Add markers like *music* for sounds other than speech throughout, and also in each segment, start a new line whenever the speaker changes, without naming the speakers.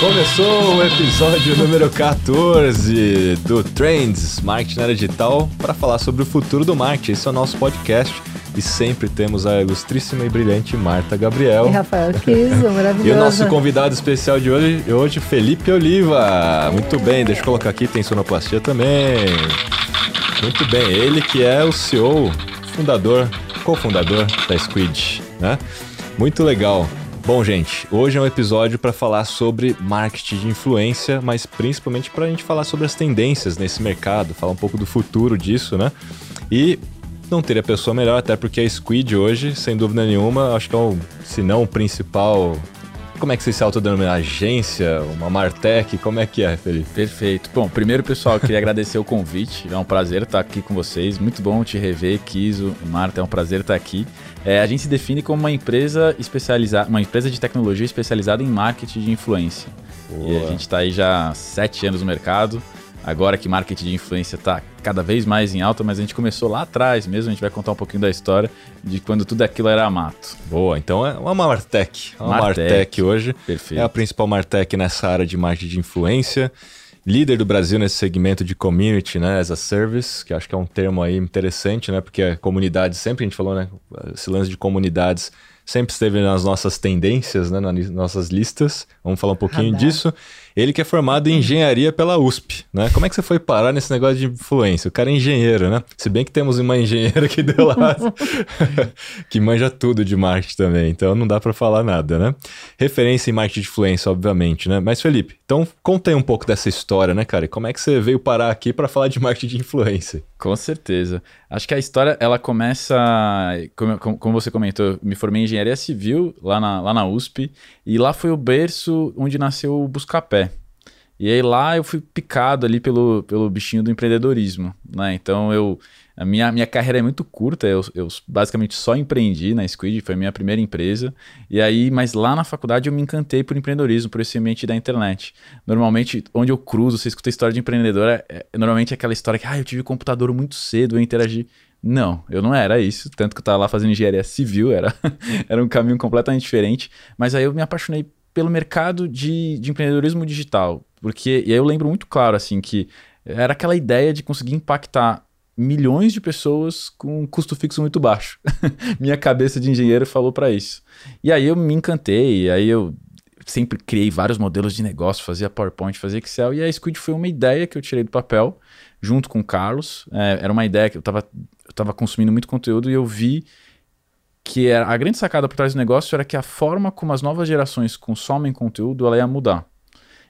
Começou o episódio número 14 do Trends Marketing na Digital para falar sobre o futuro do marketing. Esse é o nosso podcast e sempre temos a ilustríssima e brilhante Marta Gabriel.
E Rafael Kiso, maravilhoso. *laughs*
E o nosso convidado especial de hoje, hoje, Felipe Oliva. Muito bem, deixa eu colocar aqui, tem sonoplastia também. Muito bem, ele que é o CEO, fundador, cofundador da Squid, né? Muito legal. Bom, gente, hoje é um episódio para falar sobre marketing de influência, mas principalmente para a gente falar sobre as tendências nesse mercado, falar um pouco do futuro disso, né? E não teria pessoa melhor, até porque a Squid hoje, sem dúvida nenhuma, acho que é o, se não o principal como é que você se autodenomina? Agência? Uma Martech? Como é que é, Felipe?
Perfeito. Bom, primeiro, pessoal, queria *laughs* agradecer o convite. É um prazer estar aqui com vocês. Muito bom te rever, Kiso, Marta. É um prazer estar aqui. É, a gente se define como uma empresa especializada, uma empresa de tecnologia especializada em marketing de influência. Boa. E a gente está aí já há sete anos no mercado agora que marketing de influência está cada vez mais em alta, mas a gente começou lá atrás mesmo, a gente vai contar um pouquinho da história de quando tudo aquilo era mato.
Boa, então é uma Martech, uma Martech, Martech hoje. Perfeito. É a principal Martech nessa área de marketing de influência. Líder do Brasil nesse segmento de community, né, as a service, que acho que é um termo aí interessante, né, porque a comunidade, sempre a gente falou, né, esse lance de comunidades sempre esteve nas nossas tendências, né, nas nossas listas. Vamos falar um pouquinho Radar. disso. Ele que é formado em engenharia pela USP, né? Como é que você foi parar nesse negócio de influência? O cara é engenheiro, né? Se bem que temos uma engenheira aqui do lado *laughs* que manja tudo de marketing também, então não dá para falar nada, né? Referência em marketing de influência, obviamente, né? Mas Felipe, então conta aí um pouco dessa história, né, cara? Como é que você veio parar aqui para falar de marketing de influência?
Com certeza. Acho que a história, ela começa, como, como você comentou, me formei em engenharia civil lá na, lá na USP, e lá foi o berço onde nasceu o Buscapé. E aí lá eu fui picado ali pelo, pelo bichinho do empreendedorismo, né? Então eu a minha, minha carreira é muito curta, eu, eu basicamente só empreendi na Squid, foi a minha primeira empresa. E aí, mas lá na faculdade eu me encantei por empreendedorismo, por esse ambiente da internet. Normalmente, onde eu cruzo, você escuta história de empreendedor, é, é, normalmente é aquela história que, ah, eu tive computador muito cedo, eu interagi. Não, eu não era isso, tanto que eu estava lá fazendo engenharia civil, era, *laughs* era um caminho completamente diferente. Mas aí eu me apaixonei pelo mercado de, de empreendedorismo digital. Porque, e aí eu lembro muito claro, assim, que era aquela ideia de conseguir impactar milhões de pessoas com um custo fixo muito baixo. *laughs* Minha cabeça de engenheiro falou para isso. E aí eu me encantei, aí eu sempre criei vários modelos de negócio, fazia PowerPoint, fazia Excel, e a Squid foi uma ideia que eu tirei do papel, junto com o Carlos. É, era uma ideia que eu estava eu tava consumindo muito conteúdo e eu vi que era, a grande sacada por trás do negócio era que a forma como as novas gerações consomem conteúdo ela ia mudar.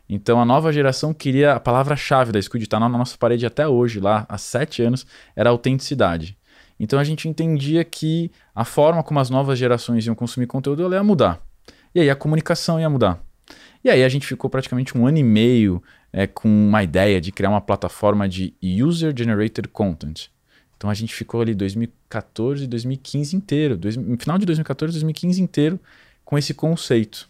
Então a nova geração queria a palavra-chave da Squid, está na nossa parede até hoje, lá há sete anos, era autenticidade. Então a gente entendia que a forma como as novas gerações iam consumir conteúdo ela ia mudar. E aí a comunicação ia mudar. E aí a gente ficou praticamente um ano e meio é, com uma ideia de criar uma plataforma de User-Generated Content. Então a gente ficou ali 2014, 2015 inteiro, dois, final de 2014, 2015 inteiro com esse conceito.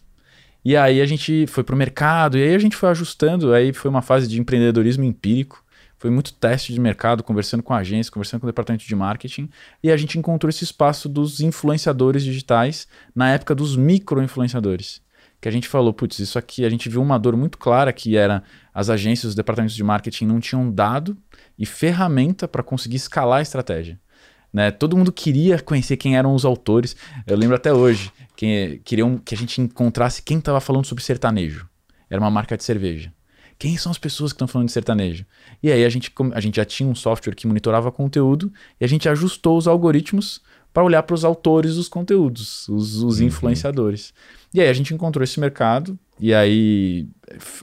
E aí a gente foi pro mercado, e aí a gente foi ajustando, aí foi uma fase de empreendedorismo empírico, foi muito teste de mercado, conversando com agências, conversando com o departamento de marketing, e a gente encontrou esse espaço dos influenciadores digitais na época dos micro-influenciadores. Que a gente falou, putz, isso aqui, a gente viu uma dor muito clara que era as agências, os departamentos de marketing não tinham dado e ferramenta para conseguir escalar a estratégia. Né? Todo mundo queria conhecer quem eram os autores. Eu lembro até hoje que queriam que a gente encontrasse quem estava falando sobre sertanejo. Era uma marca de cerveja. Quem são as pessoas que estão falando de sertanejo? E aí a gente, a gente já tinha um software que monitorava conteúdo e a gente ajustou os algoritmos para olhar para os autores dos conteúdos, os, os uhum. influenciadores. E aí a gente encontrou esse mercado e aí,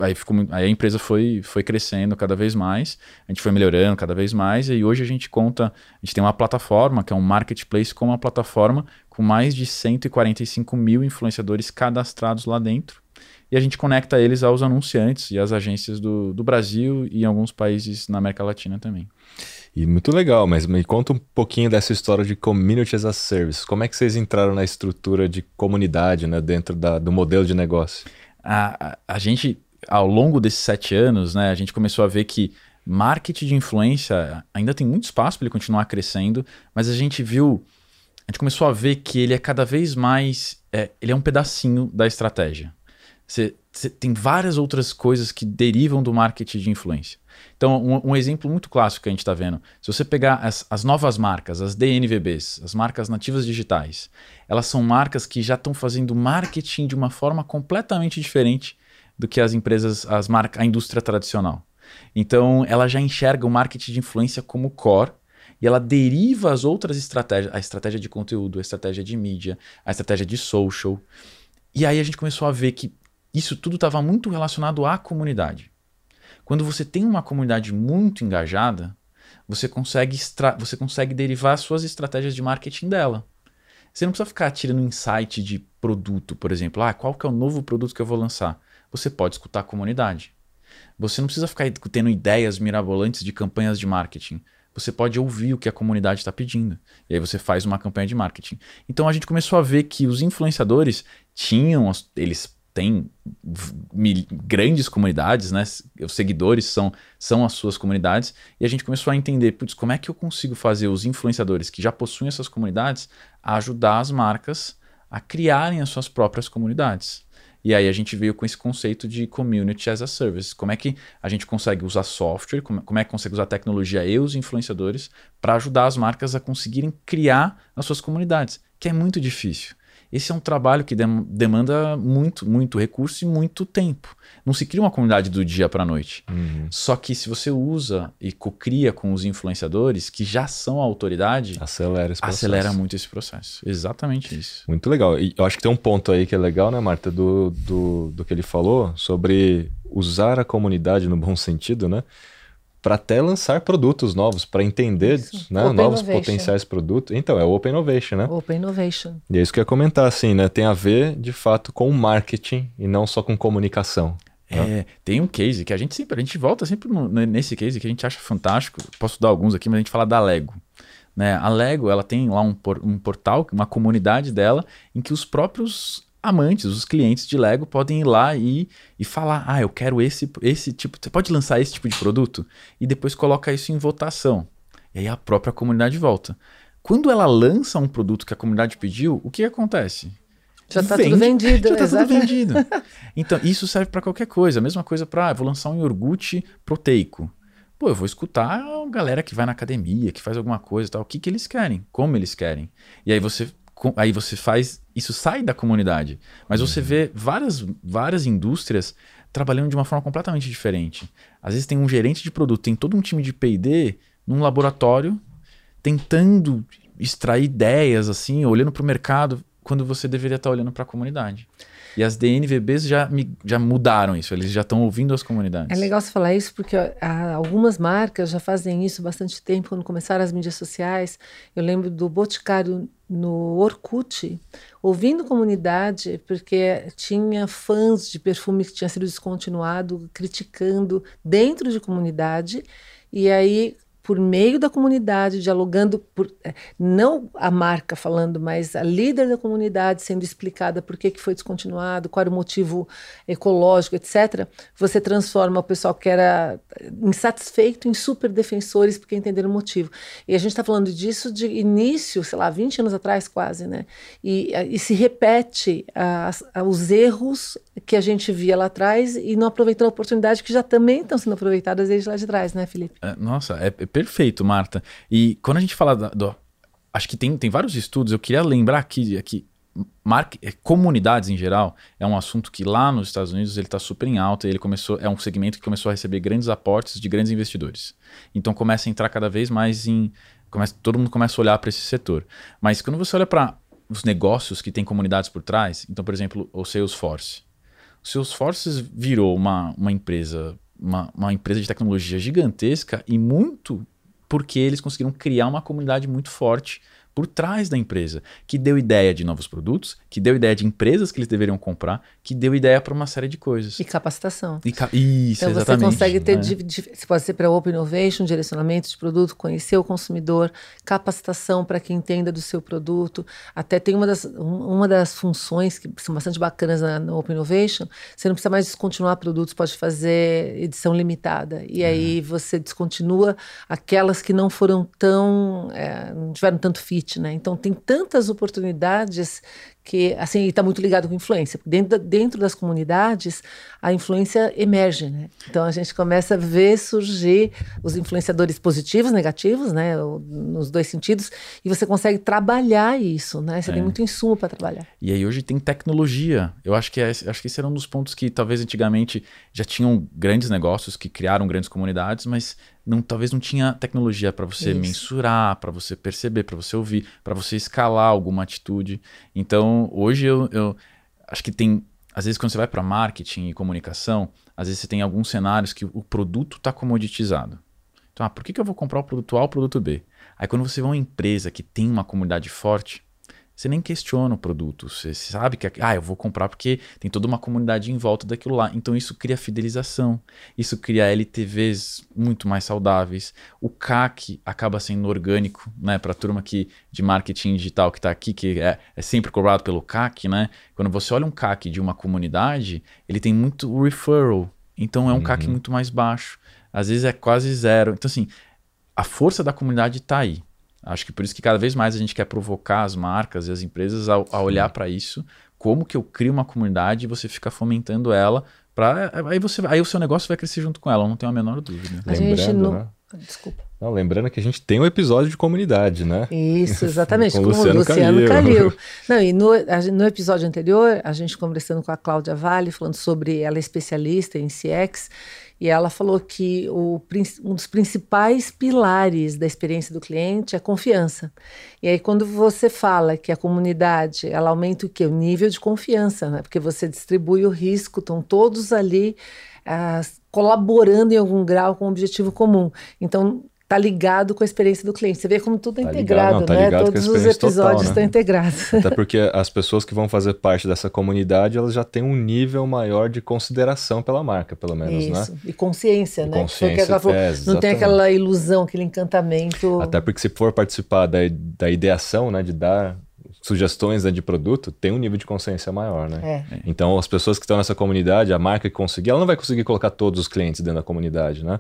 aí, ficou, aí a empresa foi, foi crescendo cada vez mais, a gente foi melhorando cada vez mais, e hoje a gente conta, a gente tem uma plataforma, que é um marketplace com uma plataforma com mais de 145 mil influenciadores cadastrados lá dentro, e a gente conecta eles aos anunciantes e às agências do, do Brasil e em alguns países na América Latina também.
E muito legal, mas me conta um pouquinho dessa história de Community as a Service. Como é que vocês entraram na estrutura de comunidade né, dentro da, do modelo de negócio?
A, a, a, gente, ao longo desses sete anos, né, a gente começou a ver que marketing de influência ainda tem muito espaço para ele continuar crescendo, mas a gente viu, a gente começou a ver que ele é cada vez mais, é, ele é um pedacinho da estratégia. Você, tem várias outras coisas que derivam do marketing de influência. Então, um, um exemplo muito clássico que a gente está vendo: se você pegar as, as, novas marcas, as DNVBs, as marcas nativas digitais, elas são marcas que já estão fazendo marketing de uma forma completamente diferente do que as empresas, as marcas, a indústria tradicional. Então, ela já enxerga o marketing de influência como core e ela deriva as outras estratégias, a estratégia de conteúdo, a estratégia de mídia, a estratégia de social. E aí a gente começou a ver que isso tudo estava muito relacionado à comunidade. Quando você tem uma comunidade muito engajada, você consegue, você consegue derivar suas estratégias de marketing dela. Você não precisa ficar tirando insight de produto, por exemplo. Ah, qual que é o novo produto que eu vou lançar? Você pode escutar a comunidade. Você não precisa ficar tendo ideias mirabolantes de campanhas de marketing. Você pode ouvir o que a comunidade está pedindo. E aí você faz uma campanha de marketing. Então a gente começou a ver que os influenciadores tinham, eles tem grandes comunidades, né? Os seguidores são, são as suas comunidades. E a gente começou a entender, putz, como é que eu consigo fazer os influenciadores que já possuem essas comunidades a ajudar as marcas a criarem as suas próprias comunidades. E aí a gente veio com esse conceito de community as a service. Como é que a gente consegue usar software, como é que consegue usar tecnologia e os influenciadores para ajudar as marcas a conseguirem criar as suas comunidades, que é muito difícil. Esse é um trabalho que demanda muito, muito recurso e muito tempo. Não se cria uma comunidade do dia para a noite. Uhum. Só que se você usa e cocria com os influenciadores, que já são a autoridade,
acelera, esse processo.
acelera muito esse processo. Exatamente isso.
Muito legal. E eu acho que tem um ponto aí que é legal, né, Marta, do, do, do que ele falou sobre usar a comunidade no bom sentido, né? Para até lançar produtos novos, para entender né, novos innovation. potenciais produtos. Então, é o Open Innovation, né?
Open Innovation.
E é isso que eu ia comentar, assim, né? Tem a ver, de fato, com marketing e não só com comunicação.
É, né? tem um case que a gente sempre, a gente volta sempre nesse case que a gente acha fantástico. Posso dar alguns aqui, mas a gente fala da Lego. Né? A Lego, ela tem lá um, por, um portal, uma comunidade dela, em que os próprios amantes, os clientes de Lego podem ir lá e, e falar: ah, eu quero esse, esse tipo. Você pode lançar esse tipo de produto? E depois coloca isso em votação. E aí a própria comunidade volta. Quando ela lança um produto que a comunidade pediu, o que acontece?
Já está tudo vendido. *laughs*
Já está tudo vendido. Então, isso serve para qualquer coisa. A mesma coisa para, ah, vou lançar um iogurte proteico. Pô, eu vou escutar a galera que vai na academia, que faz alguma coisa e tal. O que, que eles querem, como eles querem. E aí você aí você faz. Isso sai da comunidade. Mas você uhum. vê várias, várias indústrias trabalhando de uma forma completamente diferente. Às vezes tem um gerente de produto, tem todo um time de PD num laboratório tentando extrair ideias, assim, olhando para o mercado, quando você deveria estar olhando para a comunidade. E as DNVBs já, já mudaram isso, eles já estão ouvindo as comunidades.
É legal você falar isso, porque algumas marcas já fazem isso bastante tempo, quando começaram as mídias sociais. Eu lembro do Boticário no Orkut, ouvindo comunidade, porque tinha fãs de perfume que tinha sido descontinuado, criticando dentro de comunidade. E aí por meio da comunidade, dialogando, por, é, não a marca falando, mas a líder da comunidade sendo explicada por que, que foi descontinuado, qual era o motivo ecológico, etc., você transforma o pessoal que era insatisfeito em super defensores porque entenderam o motivo. E a gente está falando disso de início, sei lá, 20 anos atrás quase, né? E, e se repete as, os erros que a gente via lá atrás e não aproveitando a oportunidade que já também estão sendo aproveitadas desde lá de trás, né, Felipe?
É, nossa, é, é perfeito, Marta. E quando a gente fala da, do. Acho que tem, tem vários estudos, eu queria lembrar aqui, aqui Mar... É, comunidades em geral é um assunto que lá nos Estados Unidos ele está super em alta. Ele começou é um segmento que começou a receber grandes aportes de grandes investidores. Então começa a entrar cada vez mais em começa, todo mundo começa a olhar para esse setor. Mas quando você olha para os negócios que têm comunidades por trás, então por exemplo o Salesforce, o Salesforce virou uma, uma empresa uma, uma empresa de tecnologia gigantesca e muito porque eles conseguiram criar uma comunidade muito forte por trás da empresa, que deu ideia de novos produtos, que deu ideia de empresas que eles deveriam comprar, que deu ideia para uma série de coisas.
E capacitação.
E ca... Isso,
então
exatamente.
você consegue ter, né? você pode ser para Open Innovation, direcionamento de produto, conhecer o consumidor, capacitação para que entenda do seu produto. Até tem uma das, uma das funções que são bastante bacanas na, na Open Innovation, você não precisa mais descontinuar produtos, pode fazer edição limitada. E aí uhum. você descontinua aquelas que não foram tão, é, não tiveram tanto fit né? Então tem tantas oportunidades que assim está muito ligado com influência. Dentro, dentro das comunidades, a influência emerge, né? Então a gente começa a ver surgir os influenciadores positivos, negativos, né? Nos dois sentidos, e você consegue trabalhar isso, né? Você é. tem muito insumo para trabalhar.
E aí hoje tem tecnologia. Eu acho que é, acho que esse era um dos pontos que talvez antigamente já tinham grandes negócios que criaram grandes comunidades, mas não, talvez não tinha tecnologia para você Isso. mensurar, para você perceber, para você ouvir, para você escalar alguma atitude. Então, hoje eu, eu acho que tem. Às vezes, quando você vai para marketing e comunicação, às vezes você tem alguns cenários que o produto está comoditizado. Então, ah, por que, que eu vou comprar o produto A ou o produto B? Aí, quando você vê uma empresa que tem uma comunidade forte, você nem questiona o produto. Você sabe que, ah, eu vou comprar porque tem toda uma comunidade em volta daquilo lá. Então isso cria fidelização. Isso cria LTVs muito mais saudáveis. O CAC acaba sendo orgânico, né? Para a turma que, de marketing digital que está aqui, que é, é sempre cobrado pelo CAC, né? Quando você olha um CAC de uma comunidade, ele tem muito referral. Então é um uhum. CAC muito mais baixo. Às vezes é quase zero. Então, assim, a força da comunidade está aí. Acho que por isso que cada vez mais a gente quer provocar as marcas e as empresas a, a olhar para isso, como que eu crio uma comunidade e você fica fomentando ela para aí você aí o seu negócio vai crescer junto com ela, não tenho a menor dúvida.
A gente não... Né? Desculpa.
Não, lembrando que a gente tem um episódio de comunidade, né?
Isso, *laughs* exatamente, com, com o Luciano, Luciano Calil. Calil. *laughs* Não, e no, no episódio anterior, a gente conversando com a Cláudia Vale, falando sobre ela é especialista em CX, e ela falou que o, um dos principais pilares da experiência do cliente é confiança. E aí, quando você fala que a comunidade ela aumenta o quê? O nível de confiança, né? Porque você distribui o risco, estão todos ali ah, colaborando em algum grau com um objetivo comum. Então, tá ligado com a experiência do cliente. Você vê como tudo é tá integrado, ligado, não, tá né? Todos os episódios total, né? estão integrados.
Até porque as pessoas que vão fazer parte dessa comunidade, elas já têm um nível maior de consideração pela marca, pelo menos, né? Isso. né?
E consciência,
e
né?
Consciência,
falou, é, não tem aquela ilusão, aquele encantamento.
Até porque se for participar da, da ideação, né, de dar sugestões né, de produto, tem um nível de consciência maior, né? É. Então, as pessoas que estão nessa comunidade, a marca que conseguir, ela não vai conseguir colocar todos os clientes dentro da comunidade, né?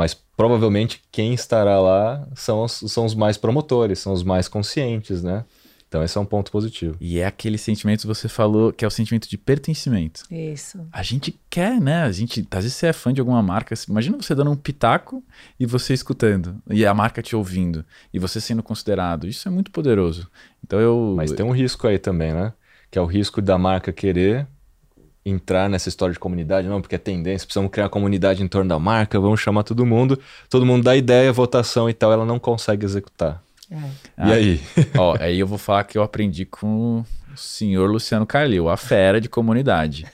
Mas provavelmente quem estará lá são os, são os mais promotores, são os mais conscientes, né? Então esse é um ponto positivo.
E é aquele sentimento que você falou, que é o sentimento de pertencimento.
Isso.
A gente quer, né? A gente, às vezes você é fã de alguma marca, imagina você dando um pitaco e você escutando, e a marca te ouvindo, e você sendo considerado. Isso é muito poderoso. Então eu
Mas tem um risco aí também, né? Que é o risco da marca querer entrar nessa história de comunidade, não, porque é tendência, precisamos criar uma comunidade em torno da marca, vamos chamar todo mundo, todo mundo dá ideia, votação e tal, ela não consegue executar. É. E
ah,
aí? *laughs*
Ó, aí eu vou falar que eu aprendi com o senhor Luciano Carlil, a fera de comunidade.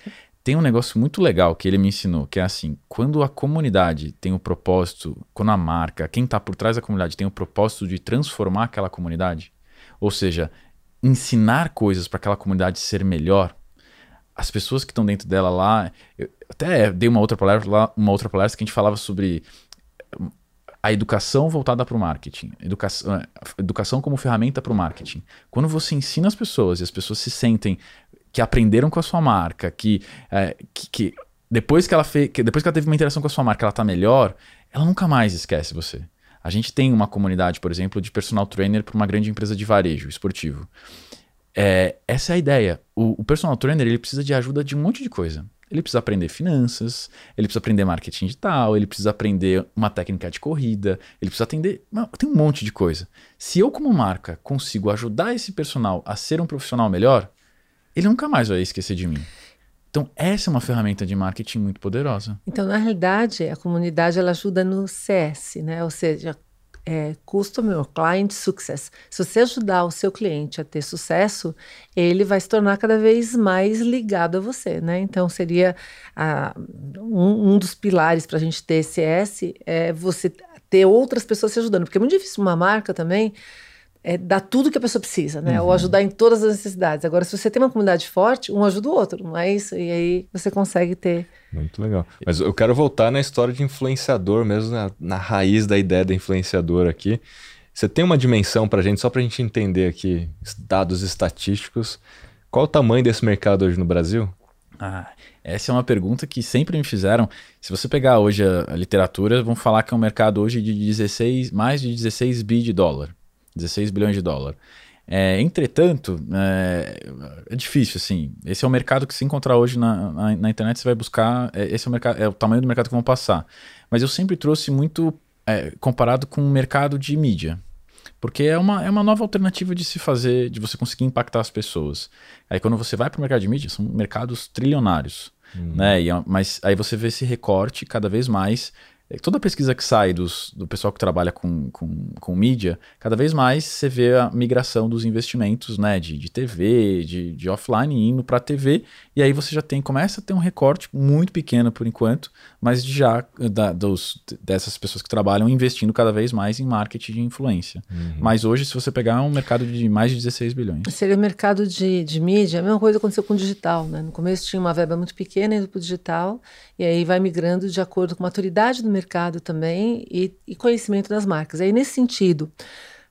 Tem um negócio muito legal que ele me ensinou, que é assim, quando a comunidade tem o propósito, quando a marca, quem está por trás da comunidade tem o propósito de transformar aquela comunidade, ou seja, ensinar coisas para aquela comunidade ser melhor, as pessoas que estão dentro dela lá. Eu até dei uma outra palestra lá, uma outra palestra que a gente falava sobre hum, a educação voltada para o marketing, educação, é, educação como ferramenta para o marketing. Quando você ensina as pessoas e as pessoas se sentem que aprenderam com a sua marca, que, é, que, que, depois que ela fez, que depois que ela teve uma interação com a sua marca, ela está melhor, ela nunca mais esquece você. A gente tem uma comunidade, por exemplo, de personal trainer para uma grande empresa de varejo esportivo. É, essa é a ideia. O, o, personal trainer ele precisa de ajuda de um monte de coisa. Ele precisa aprender finanças, ele precisa aprender marketing digital, ele precisa aprender uma técnica de corrida, ele precisa atender. Tem um monte de coisa. Se eu, como marca, consigo ajudar esse personal a ser um profissional melhor, ele nunca mais vai esquecer de mim. Então, essa é uma ferramenta de marketing muito poderosa.
Então, na realidade, a comunidade ela ajuda no CS, né? Ou seja, é, Customer Client Success. Se você ajudar o seu cliente a ter sucesso, ele vai se tornar cada vez mais ligado a você, né? Então, seria a, um, um dos pilares para a gente ter CS é você ter outras pessoas se ajudando, porque é muito difícil uma marca também é, dar tudo que a pessoa precisa, né? Uhum. Ou ajudar em todas as necessidades. Agora, se você tem uma comunidade forte, um ajuda o outro, não é isso? E aí você consegue ter.
Muito legal. Mas eu quero voltar na história de influenciador mesmo, na, na raiz da ideia da influenciador aqui. Você tem uma dimensão para a gente, só para a gente entender aqui, dados estatísticos. Qual o tamanho desse mercado hoje no Brasil?
Ah, essa é uma pergunta que sempre me fizeram. Se você pegar hoje a, a literatura, vão falar que é um mercado hoje de 16, mais de 16 bi de dólar. 16 bilhões de dólares. É, entretanto, é, é, difícil, assim. Esse é o mercado que se encontrar hoje na, na, na, internet, você vai buscar. É, esse é o, mercado, é o tamanho do mercado que vão passar. Mas eu sempre trouxe muito é, comparado com o mercado de mídia. Porque é uma, é uma nova alternativa de se fazer, de você conseguir impactar as pessoas. Aí quando você vai para o mercado de mídia, são mercados trilionários. Hum. Né? E, é, mas aí você vê esse recorte cada vez mais toda pesquisa que sai dos, do pessoal que trabalha com, com, com mídia, cada vez mais você vê a migração dos investimentos né, de, de TV, de, de offline indo para TV, e aí você já tem, começa a ter um recorte muito pequeno por enquanto, mas já da, dos, dessas pessoas que trabalham investindo cada vez mais em marketing de influência. Uhum. Mas hoje, se você pegar um mercado de mais de 16 bilhões.
Seria o mercado de, de mídia, a mesma coisa aconteceu com o digital. Né? No começo tinha uma verba muito pequena indo para o digital, e aí vai migrando de acordo com a maturidade do mercado também e, e conhecimento das marcas. Aí, nesse sentido,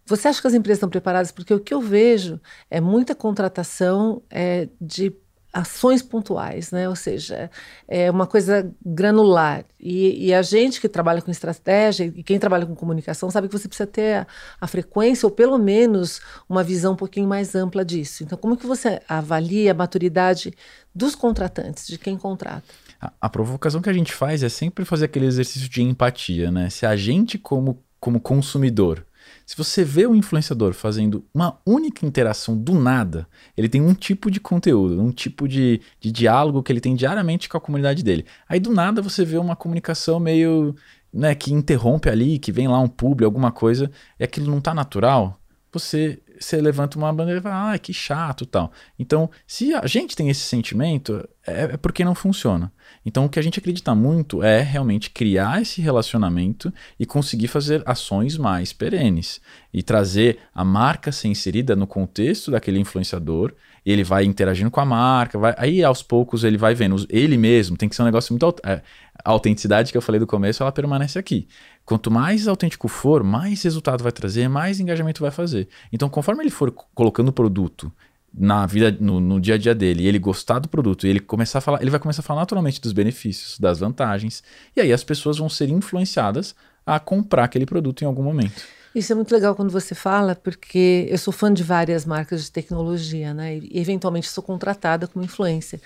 você acha que as empresas estão preparadas? Porque o que eu vejo é muita contratação é, de ações pontuais, né? Ou seja, é uma coisa granular. E, e, a gente que trabalha com estratégia e quem trabalha com comunicação sabe que você precisa ter a, a, frequência ou pelo menos uma visão um pouquinho mais ampla disso. Então, como que você avalia a maturidade dos contratantes, de quem contrata?
A, provocação que a gente faz é sempre fazer aquele exercício de empatia, né? Se a gente como, como consumidor se você vê o influenciador fazendo uma única interação do nada, ele tem um tipo de conteúdo, um tipo de, de diálogo que ele tem diariamente com a comunidade dele. Aí do nada você vê uma comunicação meio. Né, que interrompe ali, que vem lá um publi, alguma coisa, e aquilo não está natural, você você levanta uma bandeira e fala, ah, que chato tal. Então, se a gente tem esse sentimento, é, é porque não funciona. Então, o que a gente acredita muito é realmente criar esse relacionamento e conseguir fazer ações mais perenes e trazer a marca ser inserida no contexto daquele influenciador. Ele vai interagindo com a marca, vai, aí aos poucos ele vai vendo, ele mesmo tem que ser um negócio muito. É, a autenticidade que eu falei do começo, ela permanece aqui. Quanto mais autêntico for, mais resultado vai trazer, mais engajamento vai fazer. Então, conforme ele for colocando o produto na vida, no, no, dia a dia dele, e ele gostar do produto, e ele começar a falar, ele vai começar a falar naturalmente dos benefícios, das vantagens, e aí as pessoas vão ser influenciadas a comprar aquele produto em algum momento.
Isso é muito legal quando você fala, porque eu sou fã de várias marcas de tecnologia, né? E eventualmente sou contratada como influência.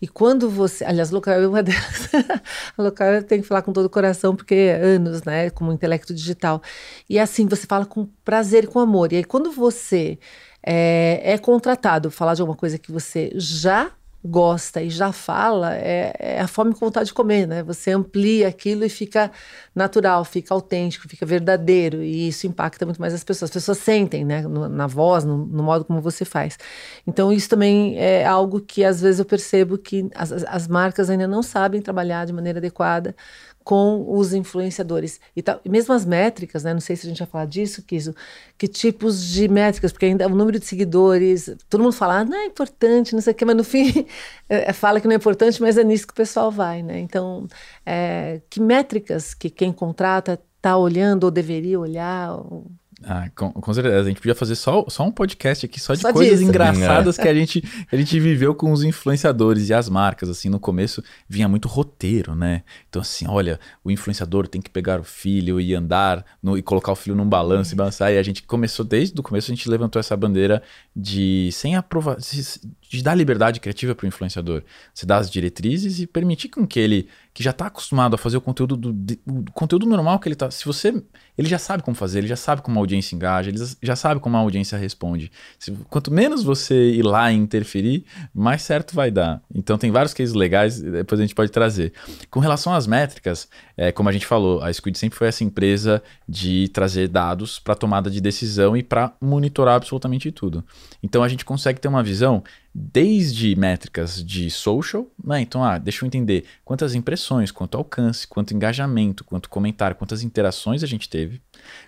E quando você. Aliás, local é uma *laughs* delas. a local eu tenho que falar com todo o coração, porque é anos, né? Como intelecto digital. E assim, você fala com prazer e com amor. E aí, quando você é, é contratado falar de alguma coisa que você já gosta e já fala, é, é, a fome com vontade de comer, né? Você amplia aquilo e fica natural, fica autêntico, fica verdadeiro e isso impacta muito mais as pessoas. As pessoas sentem, né? No, na voz, no, no, modo como você faz. Então isso também é algo que às vezes eu percebo que as, as marcas ainda não sabem trabalhar de maneira adequada com os influenciadores. E tal. E mesmo as métricas, né? Não sei se a gente vai falar disso, Kiso. Que tipos de métricas? Porque ainda o número de seguidores, todo mundo fala, ah, não é importante, não sei o quê, mas no *laughs* fim é, fala que não é importante, mas é nisso que o pessoal vai, né? Então, é, que métricas que quem contrata está olhando ou deveria olhar? Ou
ah, com, com, certeza. A gente podia fazer só, só um podcast aqui só de só coisas disso. engraçadas que a gente, a gente viveu com os influenciadores e as marcas. Assim, no começo vinha muito roteiro, né? Então, assim, olha, o influenciador tem que pegar o filho e andar no, e colocar o filho num balanço e balançar. E a gente começou, desde o começo, a gente levantou essa bandeira de sem aprovar, de dar liberdade criativa para o influenciador. Você dá as diretrizes e permitir com que ele, que já está acostumado a fazer o conteúdo do, o conteúdo normal que ele está. Se você. Ele já sabe como fazer, ele já sabe como a audiência engaja, ele já sabe como a audiência responde. Se, quanto menos você ir lá e interferir, mais certo vai dar. Então tem vários cases legais, depois a gente pode trazer. Com relação às métricas, é, como a gente falou, a Squid sempre foi essa empresa de trazer dados para tomada de decisão e para monitorar absolutamente tudo. Então a gente consegue ter uma visão desde métricas de social, né? Então, ah, deixa eu entender quantas impressões, quanto alcance, quanto engajamento, quanto comentário, quantas interações a gente teve.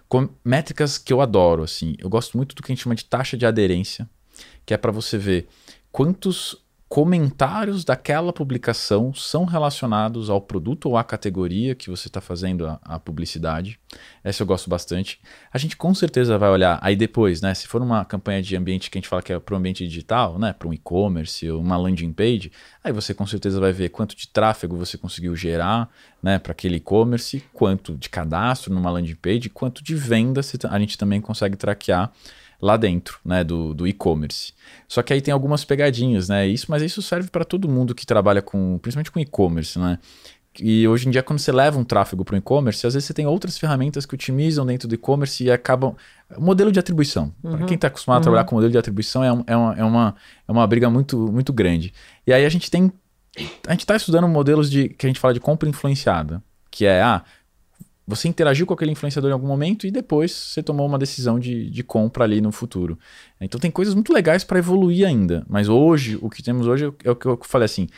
Com métricas que eu adoro, assim, eu gosto muito do que a gente chama de taxa de aderência, que é para você ver quantos comentários daquela publicação são relacionados ao produto ou à categoria que você está fazendo a, a, publicidade. Essa eu gosto bastante. A gente com certeza vai olhar aí depois, né? Se for uma campanha de ambiente que a gente fala que é para o ambiente digital, né? Para um e-commerce ou uma landing page, aí você com certeza vai ver quanto de tráfego você conseguiu gerar, né? Para aquele e-commerce, quanto de cadastro numa landing page, quanto de venda a gente também consegue traquear lá dentro, né, do, do e-commerce. Só que aí tem algumas pegadinhas, né? Isso, mas isso serve para todo mundo que trabalha com, principalmente com e-commerce, né? E hoje em dia, quando você leva um tráfego para o e-commerce, às vezes você tem outras ferramentas que otimizam dentro do e-commerce e acabam. Modelo de atribuição. Uhum. Para quem está acostumado uhum. a trabalhar com modelo de atribuição, é, um, é, uma, é, uma, é uma briga muito, muito grande. E aí a gente tem. A gente está estudando modelos de que a gente fala de compra influenciada, que é ah, você interagiu com aquele influenciador em algum momento e depois você tomou uma decisão de, de compra ali no futuro. Então tem coisas muito legais para evoluir ainda. Mas hoje, o que temos hoje é o que eu falei assim: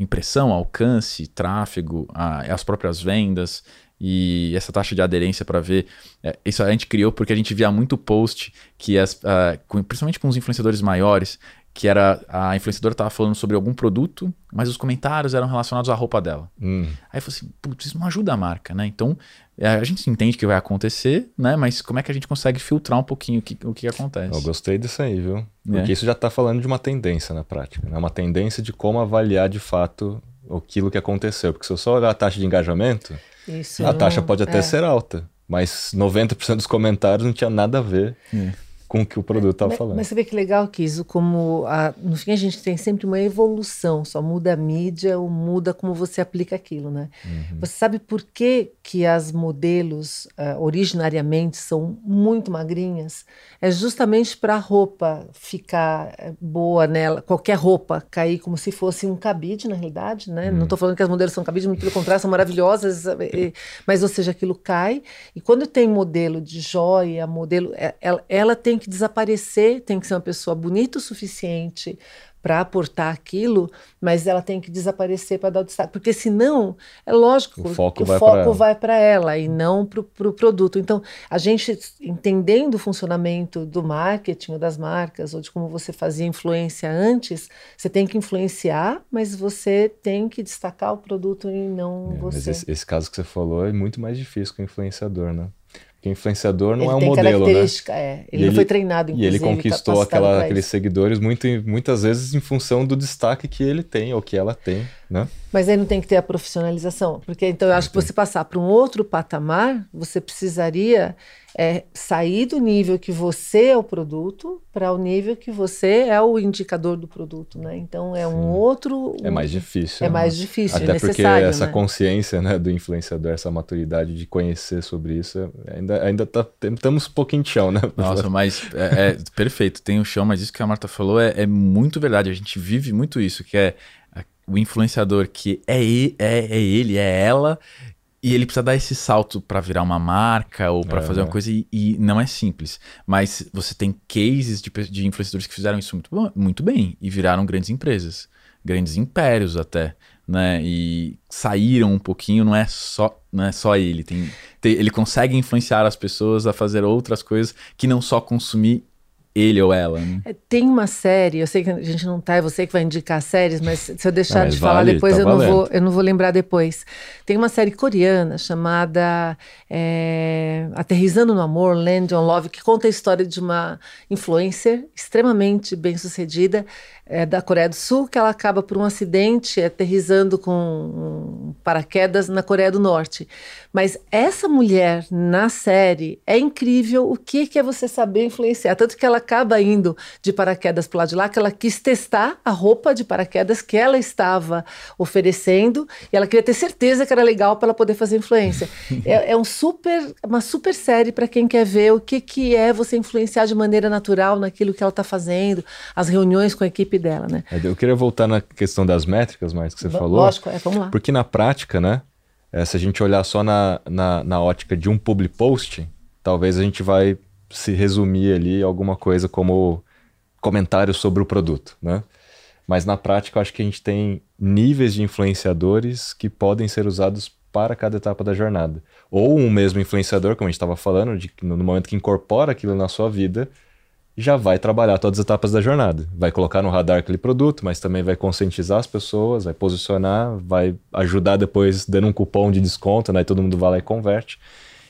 impressão, alcance, tráfego, a, as próprias vendas e essa taxa de aderência para ver. É, isso a gente criou porque a gente via muito post que, as, uh, com, principalmente com os influenciadores maiores, que era a influenciadora estava falando sobre algum produto, mas os comentários eram relacionados à roupa dela. Hum. Aí eu falei assim, putz, isso não ajuda a marca, né? Então, é, a gente entende que vai acontecer, né? Mas como é que a gente consegue filtrar um pouquinho o que, o que acontece?
Eu gostei disso aí, viu? Porque é. isso já está falando de uma tendência na prática, né? Uma tendência de como avaliar de fato aquilo que aconteceu. Porque se eu só olhar a taxa de engajamento, isso a taxa pode até é. ser alta, mas 90% dos comentários não tinha nada a ver. É com o que o produto estava falando.
Mas você vê que legal que isso, como a, no fim a gente tem sempre uma evolução, só muda a mídia ou muda como você aplica aquilo, né? Uhum. Você sabe por que, que as modelos uh, originariamente são muito magrinhas? É justamente para a roupa ficar eh, boa nela, qualquer roupa cair como se fosse um cabide, na realidade, né? Uhum. Não estou falando que as modelos são cabide, muito pelo contrário, são maravilhosas, mas ou seja, aquilo cai. E quando tem modelo de joia, modelo, ela, ela tem tem que desaparecer, tem que ser uma pessoa bonita o suficiente para aportar aquilo, mas ela tem que desaparecer para dar o destaque, porque senão é lógico
o foco,
o foco vai para ela e não para o pro produto. Então, a gente entendendo o funcionamento do marketing ou das marcas ou de como você fazia influência antes, você tem que influenciar, mas você tem que destacar o produto e não é, você.
Esse, esse, caso que você falou é muito mais difícil que o influenciador, né? Porque influenciador não ele é um modelo, né?
É. Ele, ele foi treinado,
inclusive. E ele conquistou aquela, aqueles seguidores muito, muitas vezes em função do destaque que ele tem ou que ela tem, né?
Mas aí não tem que ter a profissionalização. Porque então eu acho que você passar para um outro patamar, você precisaria é sair do nível que você é o produto para o nível que você é o indicador do produto, né? Então é um outro.
É mais difícil.
É né? mais difícil.
Até
é
porque essa né? consciência né, do influenciador, essa maturidade de conhecer sobre isso, ainda, ainda tá, temos um pouquinho de chão, né?
Nossa, *laughs* mas é, é perfeito, tem o chão, mas isso que a Marta falou é, é muito verdade. A gente vive muito isso, que é o influenciador que é, é, é ele, é ela, e ele precisa dar esse salto para virar uma marca ou para fazer uma coisa e, e, não é simples. Mas você tem cases de, de influenciadores que fizeram isso muito, bom, muito bem e viraram grandes empresas, grandes impérios até, né? E saíram um pouquinho, não é só, não é só ele. Tem, tem, ele consegue influenciar as pessoas a fazer outras coisas que não só consumir ele ou ela. Né? É,
tem uma série, eu sei que a gente não tá, é você que vai indicar séries, mas se eu deixar não, de falar depois, tá eu, não vou, eu não vou lembrar depois. Tem uma série coreana chamada é, Aterrizando no Amor, Land on Love, que conta a história de uma influencer extremamente bem sucedida é, da Coreia do Sul, que ela acaba por um acidente aterrizando com paraquedas na Coreia do Norte. Mas essa mulher na série é incrível o que, que é você saber influenciar. Tanto que ela acaba indo de paraquedas para lado de lá, que ela quis testar a roupa de paraquedas que ela estava oferecendo e ela queria ter certeza que era legal para ela poder fazer influência. *laughs* é, é um super, uma super série para quem quer ver o que, que é você influenciar de maneira natural naquilo que ela está fazendo, as reuniões com a equipe dela, né?
É, eu queria voltar na questão das métricas, mais que você v falou.
Lógico, é, vamos lá.
Porque na prática, né? É, se a gente olhar só na, na, na ótica de um public post, talvez a gente vai se resumir ali alguma coisa como comentários sobre o produto, né? Mas na prática, eu acho que a gente tem níveis de influenciadores que podem ser usados para cada etapa da jornada. Ou um mesmo influenciador, como a gente estava falando, de, no momento que incorpora aquilo na sua vida, já vai trabalhar todas as etapas da jornada. Vai colocar no radar aquele produto, mas também vai conscientizar as pessoas, vai posicionar, vai ajudar depois dando um cupom de desconto, né? Todo mundo vai lá e converte.